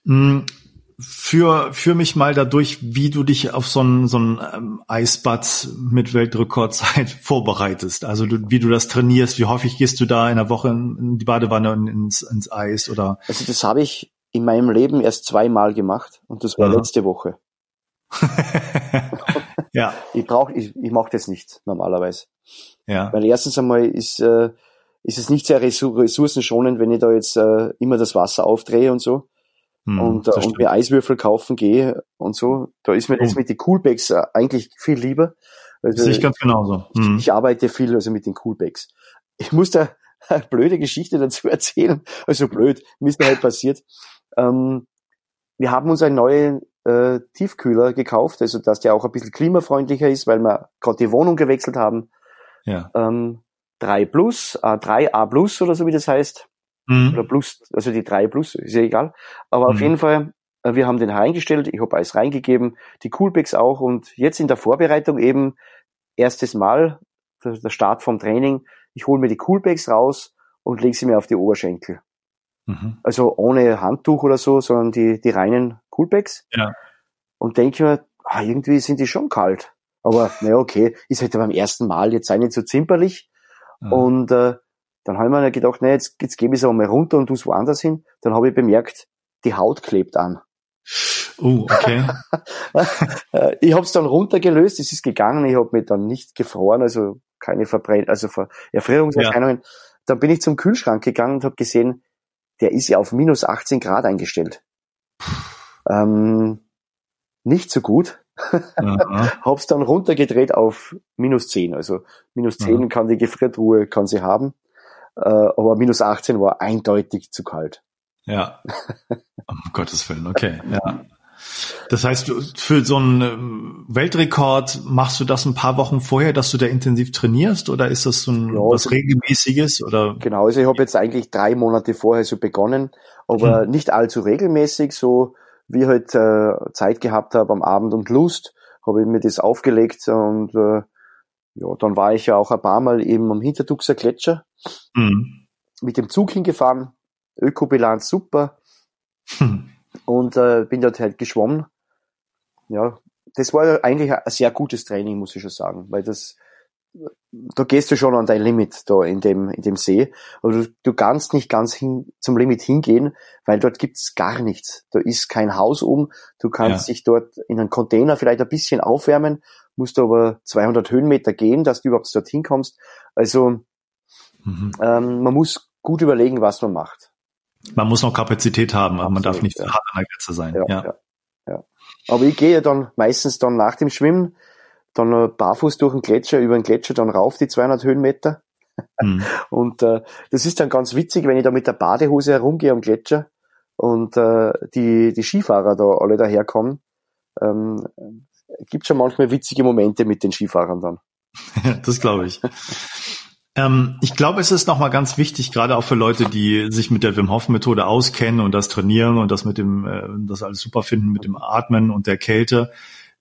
Hm, Für, für mich mal dadurch, wie du dich auf so ein, so ein ähm, Eisbad mit Weltrekordzeit <laughs> vorbereitest. Also du, wie du das trainierst, wie häufig gehst du da in der Woche in, in die Badewanne und ins, ins Eis oder? Also das habe ich in meinem Leben erst zweimal gemacht und das war ja. letzte Woche. <laughs> ja. Ich brauche, ich, ich mache das nicht normalerweise. Ja. Weil erstens einmal ist äh, ist es nicht sehr ressourcenschonend, wenn ich da jetzt äh, immer das Wasser aufdrehe und so. Hm, und, äh, und mir Eiswürfel kaufen gehe und so. Da ist mir das oh. mit den Coolbags äh, eigentlich viel lieber. Also, Sehe ich ganz genauso. Hm. Ich, ich, arbeite viel also mit den Coolbags. Ich muss da <laughs> eine blöde Geschichte dazu erzählen. Also blöd, mir ist da halt passiert. Ähm, wir haben uns einen neuen äh, Tiefkühler gekauft, also dass der auch ein bisschen klimafreundlicher ist, weil wir gerade die Wohnung gewechselt haben. Ja. Ähm, 3 Plus, äh, 3A Plus oder so wie das heißt. Mhm. Oder Plus, also die 3 Plus, ist ja egal. Aber mhm. auf jeden Fall, äh, wir haben den reingestellt, ich habe alles reingegeben, die Coolpacks auch und jetzt in der Vorbereitung eben erstes Mal, der, der Start vom Training, ich hole mir die Coolpacks raus und lege sie mir auf die Oberschenkel. Mhm. Also ohne Handtuch oder so, sondern die, die reinen Coolpacks. Ja. Und denke mir, ah, irgendwie sind die schon kalt. Aber naja, okay, ist halt beim ersten Mal jetzt sei nicht so zimperlich. Mhm. Und äh, dann habe ich mir gedacht, nee, jetzt, jetzt gebe ich es auch mal runter und tu es woanders hin. Dann habe ich bemerkt, die Haut klebt an. Oh, okay. <laughs> Ich habe es dann runtergelöst, es ist gegangen, ich habe mich dann nicht gefroren, also keine Verbrenn also Erfrierungserscheinungen. Ja. Dann bin ich zum Kühlschrank gegangen und habe gesehen, der ist ja auf minus 18 Grad eingestellt. Ähm, nicht so gut. <laughs> Hab's dann runtergedreht auf minus 10. Also minus 10 Aha. kann die Gefriertruhe, kann sie haben. Äh, aber minus 18 war eindeutig zu kalt. Ja. <laughs> um Gottes Willen, okay. Ja. Das heißt, für so einen ähm, Weltrekord machst du das ein paar Wochen vorher, dass du da intensiv trainierst oder ist das so ein ja, was also regelmäßiges oder? Genau, also ich habe jetzt eigentlich drei Monate vorher so begonnen, aber hm. nicht allzu regelmäßig, so wie halt äh, Zeit gehabt habe am Abend und Lust, habe ich mir das aufgelegt und äh, ja, dann war ich ja auch ein paar Mal eben am Hinterduxer Gletscher mhm. mit dem Zug hingefahren, Ökobilanz super mhm. und äh, bin dort halt geschwommen. Ja, das war eigentlich ein sehr gutes Training, muss ich schon sagen, weil das da gehst du schon an dein Limit da in dem, in dem See. Aber du, du kannst nicht ganz hin, zum Limit hingehen, weil dort gibt's gar nichts. Da ist kein Haus um. Du kannst ja. dich dort in einen Container vielleicht ein bisschen aufwärmen, musst du aber 200 Höhenmeter gehen, dass du überhaupt dorthin kommst. Also, mhm. ähm, man muss gut überlegen, was man macht. Man muss noch Kapazität haben, aber man darf nicht ja. hart an der Grenze sein. Ja, ja. ja. Aber ich gehe dann meistens dann nach dem Schwimmen dann barfuß durch den Gletscher, über den Gletscher dann rauf, die 200 Höhenmeter. Mhm. <laughs> Und äh, das ist dann ganz witzig, wenn ich da mit der Badehose herumgehe am Gletscher und äh, die, die Skifahrer da alle daherkommen. Ähm, gibt schon manchmal witzige Momente mit den Skifahrern dann. <laughs> das glaube ich. ähm, ich glaube, es ist nochmal ganz wichtig, gerade auch für Leute, die sich mit der Wim Hof Methode auskennen und das trainieren und das mit dem, äh, das alles super finden mit dem Atmen und der Kälte,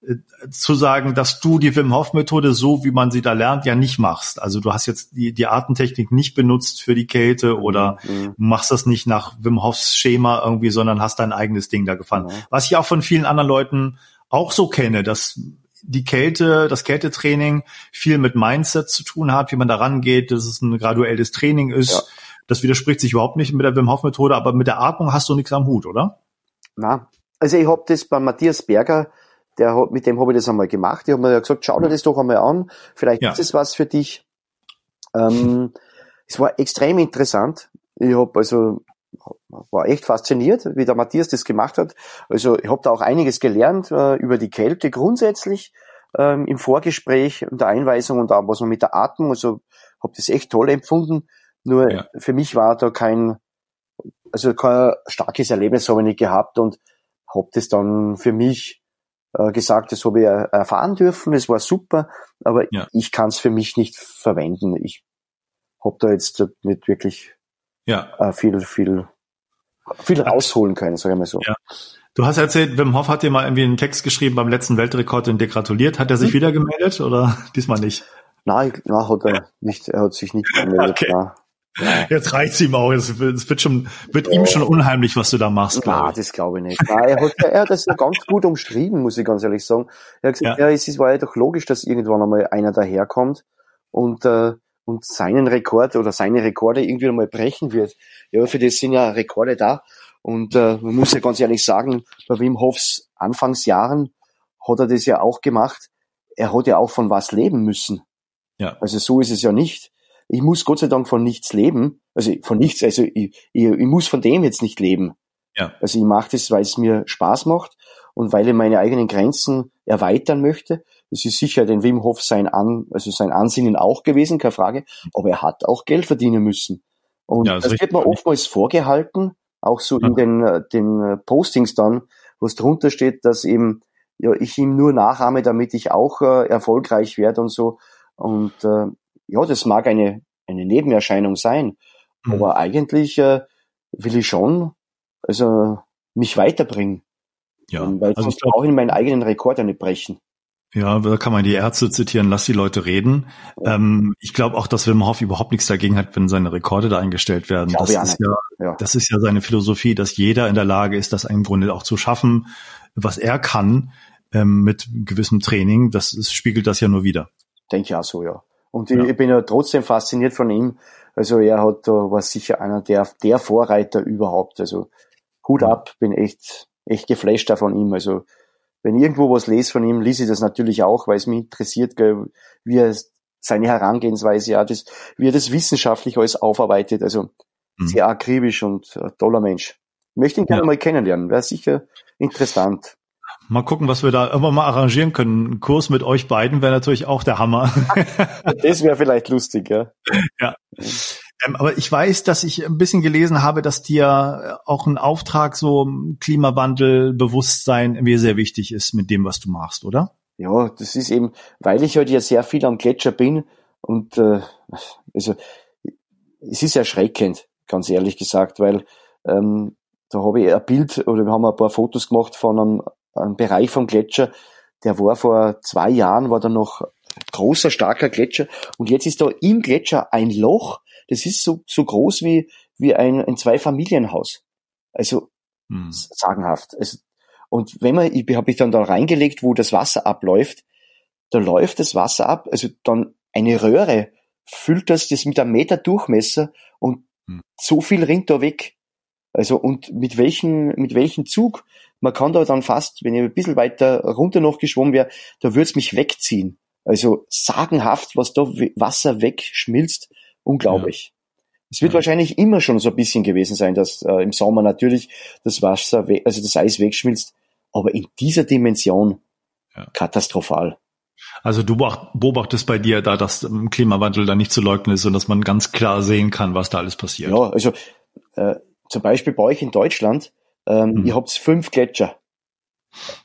äh, zu sagen, dass du die Wim Hof Methode so, wie man sie da lernt, ja nicht machst. Also du hast jetzt die, die Artentechnik nicht benutzt für die Kälte oder mhm. machst das nicht nach Wim Hofs Schema irgendwie, sondern hast dein eigenes Ding da gefahren. Mhm. Was ich auch von vielen anderen Leuten auch so kenne, dass die Kälte, das Kältetraining viel mit Mindset zu tun hat, wie man da rangeht, dass es ein graduelles Training ist. Ja. Das widerspricht sich überhaupt nicht mit der Wim Hof Methode, aber mit der Atmung hast du nichts am Hut, oder? Na, also ich habe das bei Matthias Berger der hat, mit dem habe ich das einmal gemacht. Ich habe mir gesagt, schau dir das doch einmal an, vielleicht ja. ist es was für dich. Ähm, es war extrem interessant. Ich habe also war echt fasziniert, wie der Matthias das gemacht hat. Also ich habe da auch einiges gelernt äh, über die Kälte grundsätzlich ähm, im Vorgespräch und der Einweisung und auch was man mit der Atmung. Also habe das echt toll empfunden. Nur ja. für mich war da kein, also kein starkes Erlebnis habe ich nicht gehabt und habe das dann für mich äh, gesagt, das habe ich erfahren dürfen, es war super, aber ja. ich kann es für mich nicht verwenden. Ich habe da jetzt nicht wirklich ja. äh, viel, viel, viel rausholen können, sagen wir mal so. Ja. Du hast erzählt, Wim Hof hat dir mal irgendwie einen Text geschrieben beim letzten Weltrekord und dir gratuliert. Hat er sich mhm. wieder gemeldet oder <laughs> diesmal nicht? Nein, nein, hat er nicht. Er hat sich nicht gemeldet. Okay. Ja. Jetzt reicht's ihm auch. Es wird schon, wird ja. ihm schon unheimlich, was du da machst. Nein, das glaube ich nicht. Nein, er hat, er hat das ja ganz gut umschrieben, muss ich ganz ehrlich sagen. Er hat gesagt, ja, ja es war ja doch logisch, dass irgendwann einmal einer daherkommt und, äh, und seinen Rekord oder seine Rekorde irgendwie einmal brechen wird. Ja, für das sind ja Rekorde da. Und äh, man muss ja ganz ehrlich sagen, bei Wim Hofs Anfangsjahren hat er das ja auch gemacht. Er hat ja auch von was leben müssen. Ja. Also so ist es ja nicht. Ich muss Gott sei Dank von nichts leben. Also von nichts, also ich, ich, ich muss von dem jetzt nicht leben. Ja. Also ich mache das, weil es mir Spaß macht und weil ich meine eigenen Grenzen erweitern möchte. Das ist sicher den Wim Hof sein An, also sein Ansinnen auch gewesen, keine Frage. Aber er hat auch Geld verdienen müssen. Und ja, das, das wird mir oftmals vorgehalten, auch so ja. in den, äh, den äh, Postings dann, wo es drunter steht, dass eben ja, ich ihm nur nachahme, damit ich auch äh, erfolgreich werde und so. Und äh, ja, das mag eine, eine Nebenerscheinung sein, mhm. aber eigentlich äh, will ich schon also mich weiterbringen. Ja, weil also ich auch in meinen eigenen Rekord ja nicht brechen. Ja, da kann man die Ärzte zitieren, lass die Leute reden. Ja. Ähm, ich glaube auch, dass Wim Hof überhaupt nichts dagegen hat, wenn seine Rekorde da eingestellt werden. Das ist ja, ja, das ist ja seine Philosophie, dass jeder in der Lage ist, das im Grunde auch zu schaffen, was er kann, ähm, mit gewissem Training. Das, das spiegelt das ja nur wieder. Denke ich auch so, ja. Und ja. ich, bin ja trotzdem fasziniert von ihm. Also er hat da war sicher einer der, der Vorreiter überhaupt. Also Hut ab, bin echt, echt geflasht da von ihm. Also wenn ich irgendwo was lese von ihm, lese ich das natürlich auch, weil es mich interessiert, wie er seine Herangehensweise, ja, das, wie er das wissenschaftlich alles aufarbeitet. Also mhm. sehr akribisch und äh, toller Mensch. Ich möchte ihn gerne ja. mal kennenlernen. Wäre sicher interessant. Mal gucken, was wir da irgendwann mal arrangieren können. Ein Kurs mit euch beiden wäre natürlich auch der Hammer. <laughs> das wäre vielleicht lustig, ja. Ja. Ähm, aber ich weiß, dass ich ein bisschen gelesen habe, dass dir auch ein Auftrag so Klimawandel, Bewusstsein irgendwie sehr wichtig ist mit dem, was du machst, oder? Ja, das ist eben, weil ich halt ja sehr viel am Gletscher bin und äh, also es ist erschreckend, ganz ehrlich gesagt, weil ähm, da habe ich ein Bild oder wir haben ein paar Fotos gemacht von einem ein Bereich vom Gletscher, der war vor zwei Jahren, war da noch großer, starker Gletscher und jetzt ist da im Gletscher ein Loch, das ist so, so groß wie, wie ein, ein Zweifamilienhaus. Also hm. sagenhaft. Also, und wenn man, ich habe ich dann da reingelegt, wo das Wasser abläuft, da läuft das Wasser ab, also dann eine Röhre füllt das, das mit einem Meter Durchmesser und hm. so viel rinnt da weg. Also und mit welchen, mit welchem Zug? Man kann da dann fast, wenn ich ein bisschen weiter runter noch geschwommen wäre, da würde es mich wegziehen. Also sagenhaft, was da Wasser wegschmilzt, unglaublich. Ja. Es wird ja. wahrscheinlich immer schon so ein bisschen gewesen sein, dass äh, im Sommer natürlich das Wasser, also das Eis wegschmilzt, aber in dieser Dimension ja. katastrophal. Also du beobachtest bei dir da, dass im Klimawandel da nicht zu leugnen ist und dass man ganz klar sehen kann, was da alles passiert. Ja, also äh, zum Beispiel bei euch in Deutschland, ähm, mhm. ihr habt fünf Gletscher.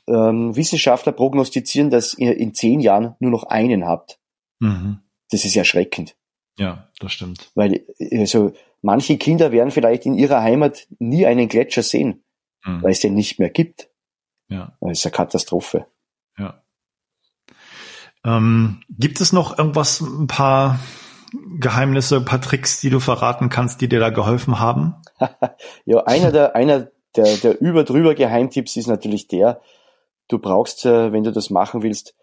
Ähm, Wissenschaftler prognostizieren, dass ihr in zehn Jahren nur noch einen habt. Mhm. Das ist erschreckend. Ja, das stimmt. Weil also manche Kinder werden vielleicht in ihrer Heimat nie einen Gletscher sehen, mhm. weil es den nicht mehr gibt. Ja. Das ist eine Katastrophe. Ja. Ähm, gibt es noch irgendwas, ein paar Geheimnisse, ein paar Tricks, die du verraten kannst, die dir da geholfen haben? <laughs> ja, einer der, einer der, der über-drüber Geheimtipps ist natürlich der, du brauchst, äh, wenn du das machen willst,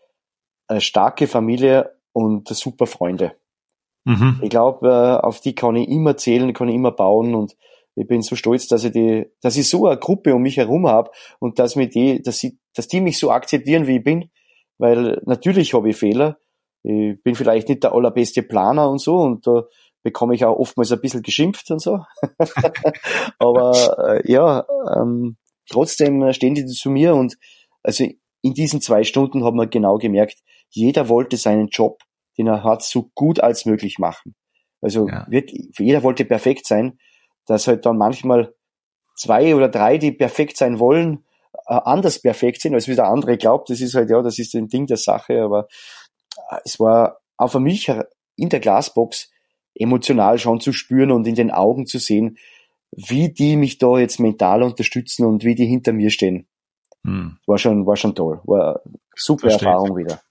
eine starke Familie und super Freunde. Mhm. Ich glaube, äh, auf die kann ich immer zählen, kann ich immer bauen und ich bin so stolz, dass ich die, dass ich so eine Gruppe um mich herum habe und dass mir die, dass sie, dass die mich so akzeptieren, wie ich bin, weil natürlich habe ich Fehler ich bin vielleicht nicht der allerbeste Planer und so und da bekomme ich auch oftmals ein bisschen geschimpft und so. <laughs> Aber äh, ja, ähm, trotzdem stehen die zu mir und also in diesen zwei Stunden haben wir genau gemerkt, jeder wollte seinen Job, den er hat, so gut als möglich machen. Also ja. wird, jeder wollte perfekt sein, dass halt dann manchmal zwei oder drei, die perfekt sein wollen, äh, anders perfekt sind, als wie der andere glaubt. Das ist halt, ja, das ist ein Ding der Sache, aber äh, es war auch für mich in der Glasbox emotional schon zu spüren und in den Augen zu sehen, wie die mich da jetzt mental unterstützen und wie die hinter mir stehen. Hm. War schon, war schon toll. War super Versteht. Erfahrung wieder.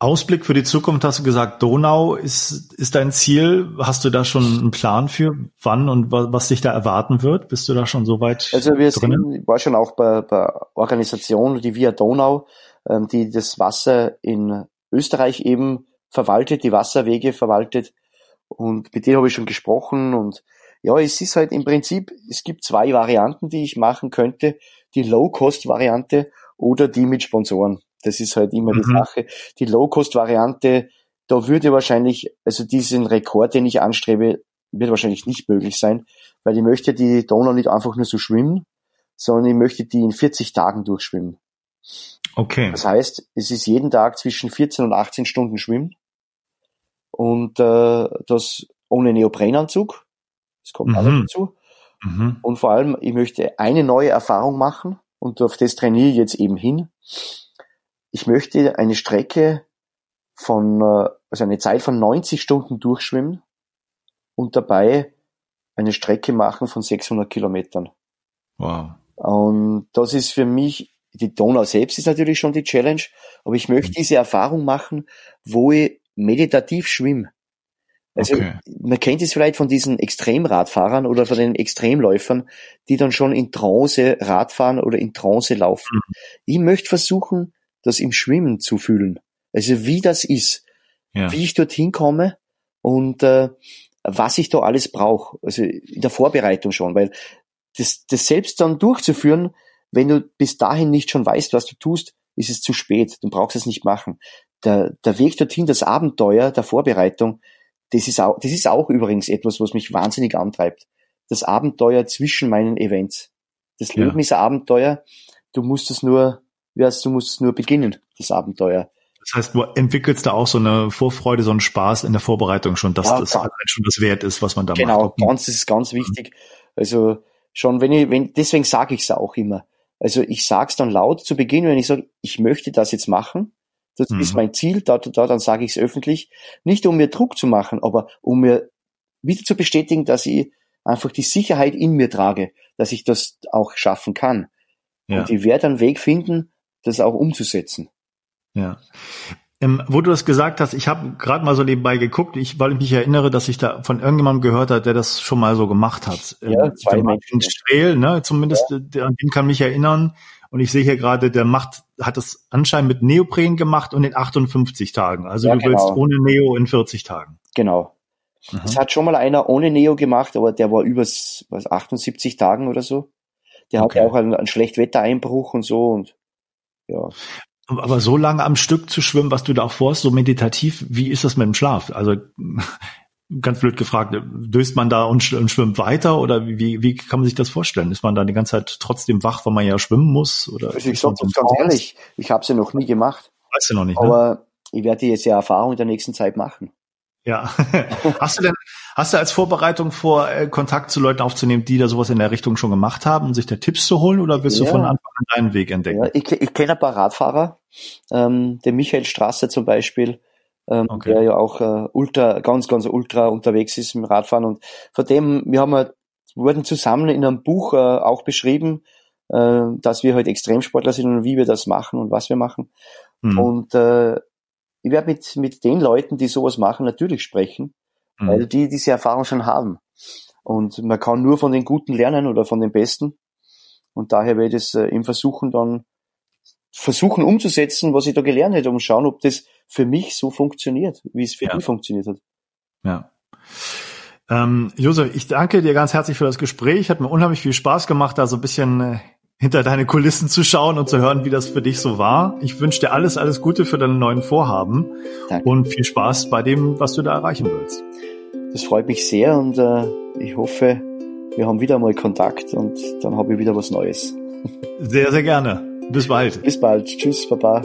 Ausblick für die Zukunft hast du gesagt, Donau ist, ist dein Ziel. Hast du da schon einen Plan für wann und was, was dich da erwarten wird? Bist du da schon so weit? Also wir drinnen? sind, war schon auch bei, bei Organisationen, die Via Donau, ähm, die das Wasser in Österreich eben verwaltet, die Wasserwege verwaltet. Und mit denen habe ich schon gesprochen und ja, es ist halt im Prinzip, es gibt zwei Varianten, die ich machen könnte. Die Low-Cost-Variante oder die mit Sponsoren. Das ist halt immer mhm. die Sache. Die Low-Cost-Variante, da würde wahrscheinlich, also diesen Rekord, den ich anstrebe, wird wahrscheinlich nicht möglich sein, weil ich möchte die Donau nicht einfach nur so schwimmen, sondern ich möchte die in 40 Tagen durchschwimmen. Okay. Das heißt, es ist jeden Tag zwischen 14 und 18 Stunden Schwimmen und äh, das ohne Neoprenanzug. Das kommt mhm. alles dazu. Mhm. Und vor allem, ich möchte eine neue Erfahrung machen und auf das trainiere ich jetzt eben hin ich möchte eine Strecke von, äh, also eine Zeit von 90 Stunden durchschwimmen und dabei eine Strecke machen von 600 Kilometern. Wow. Und das ist für mich, die Donau selbst ist natürlich schon die Challenge, aber ich möchte mhm. diese Erfahrung machen, wo ich meditativ schwimme. Also okay. man kennt es vielleicht von diesen Extremradfahrern oder von den Extremläufern, die dann schon in Trance Radfahren oder in Trance laufen. Mhm. Ich möchte versuchen, das im Schwimmen zu fühlen. Also wie das ist, ja. wie ich dorthin komme und äh, was ich da alles brauche. Also in der Vorbereitung schon, weil das, das selbst dann durchzuführen, wenn du bis dahin nicht schon weißt, was du tust, ist es zu spät. Du brauchst es nicht machen. Der, der Weg dorthin, das Abenteuer der Vorbereitung, das ist auch, das ist auch übrigens etwas, was mich wahnsinnig antreibt. Das Abenteuer zwischen meinen Events. Das Leben ja. ist ein Abenteuer. Du musst es nur wärst, du musst nur beginnen, das Abenteuer. Das heißt, du entwickelst da auch so eine Vorfreude, so einen Spaß in der Vorbereitung schon, dass ja, das halt schon das wert ist, was man da genau, macht. Genau, ganz, das ist ganz wichtig. Also schon, wenn ich, wenn, deswegen sage ich es auch immer. Also ich sage es dann laut zu Beginn, wenn ich sage, ich möchte das jetzt machen, das mhm. ist mein Ziel, da, da, dann sage ich es öffentlich. Nicht um mir Druck zu machen, aber um mir wieder zu bestätigen, dass ich einfach die Sicherheit in mir trage, dass ich das auch schaffen kann. Ja. Und ich werde einen Weg finden, das auch umzusetzen. Ja. Ähm, wo du das gesagt hast, ich habe gerade mal so nebenbei geguckt, ich, weil ich mich erinnere, dass ich da von irgendjemandem gehört habe, der das schon mal so gemacht hat. Ähm, ja, zwei Menschen. Strehl, ne, zumindest, ja. der, an den kann mich erinnern. Und ich sehe hier gerade, der macht, hat das anscheinend mit Neopren gemacht und in 58 Tagen. Also ja, du willst genau. ohne Neo in 40 Tagen. Genau. Mhm. Das hat schon mal einer ohne Neo gemacht, aber der war über was, 78 Tagen oder so. Der okay. hatte auch einen, einen Schlechtwettereinbruch und so und ja. Aber so lange am Stück zu schwimmen, was du da auch vorhast, so meditativ, wie ist das mit dem Schlaf? Also <laughs> ganz blöd gefragt, döst man da und, schwimmt weiter oder wie, wie kann man sich das vorstellen? Ist man da die ganze Zeit trotzdem wach, weil man ja schwimmen muss? Oder also ich sage ganz ehrlich, ich habe es ja noch nie gemacht. Weißt du noch nicht, ne? Aber ich werde jetzt ja Erfahrung in der nächsten Zeit machen. Ja. <laughs> hast du denn, hast du als Vorbereitung vor, äh, Kontakt zu Leuten aufzunehmen, die da sowas in der Richtung schon gemacht haben und sich da Tipps zu holen oder willst ja. du von Anfang an deinen Weg entdecken? Ja, ich, ich kenne ein paar Radfahrer, ähm, den Michael Strasser zum Beispiel, ähm, okay. der ja auch äh, ultra, ganz, ganz ultra unterwegs ist im Radfahren und von dem, wir haben halt, wurden zusammen in einem Buch äh, auch beschrieben, äh, dass wir halt Extremsportler sind und wie wir das machen und was wir machen. Mhm. Und äh, ich werde mit, mit den Leuten, die sowas machen, natürlich sprechen, mhm. weil die diese Erfahrung schon haben. Und man kann nur von den Guten lernen oder von den Besten. Und daher werde ich es äh, im Versuchen dann versuchen umzusetzen, was ich da gelernt hätte, um schauen, ob das für mich so funktioniert, wie es für ja. die funktioniert hat. Ja. Ähm, Josef, ich danke dir ganz herzlich für das Gespräch. Hat mir unheimlich viel Spaß gemacht, da so ein bisschen äh, hinter deine Kulissen zu schauen und zu hören, wie das für dich so war. Ich wünsche dir alles, alles Gute für deine neuen Vorhaben Danke. und viel Spaß bei dem, was du da erreichen willst. Das freut mich sehr und äh, ich hoffe, wir haben wieder mal Kontakt und dann habe ich wieder was Neues. <laughs> Sehr, sehr gerne. Bis bald. Bis bald. Tschüss, Baba.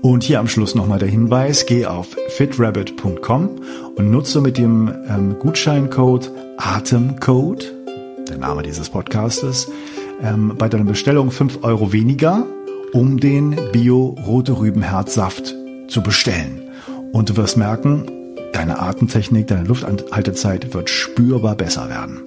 Und hier am Schluss nochmal der Hinweis, geh auf fitrabbit.com und nutze mit dem ähm, Gutscheincode Atemcode, der Name dieses Podcastes, ähm, bei deiner Bestellung 5 Euro weniger, um den Bio-Rote Rübenherzsaft zu bestellen. Und du wirst merken, deine Atemtechnik, deine Lufthaltezeit wird spürbar besser werden.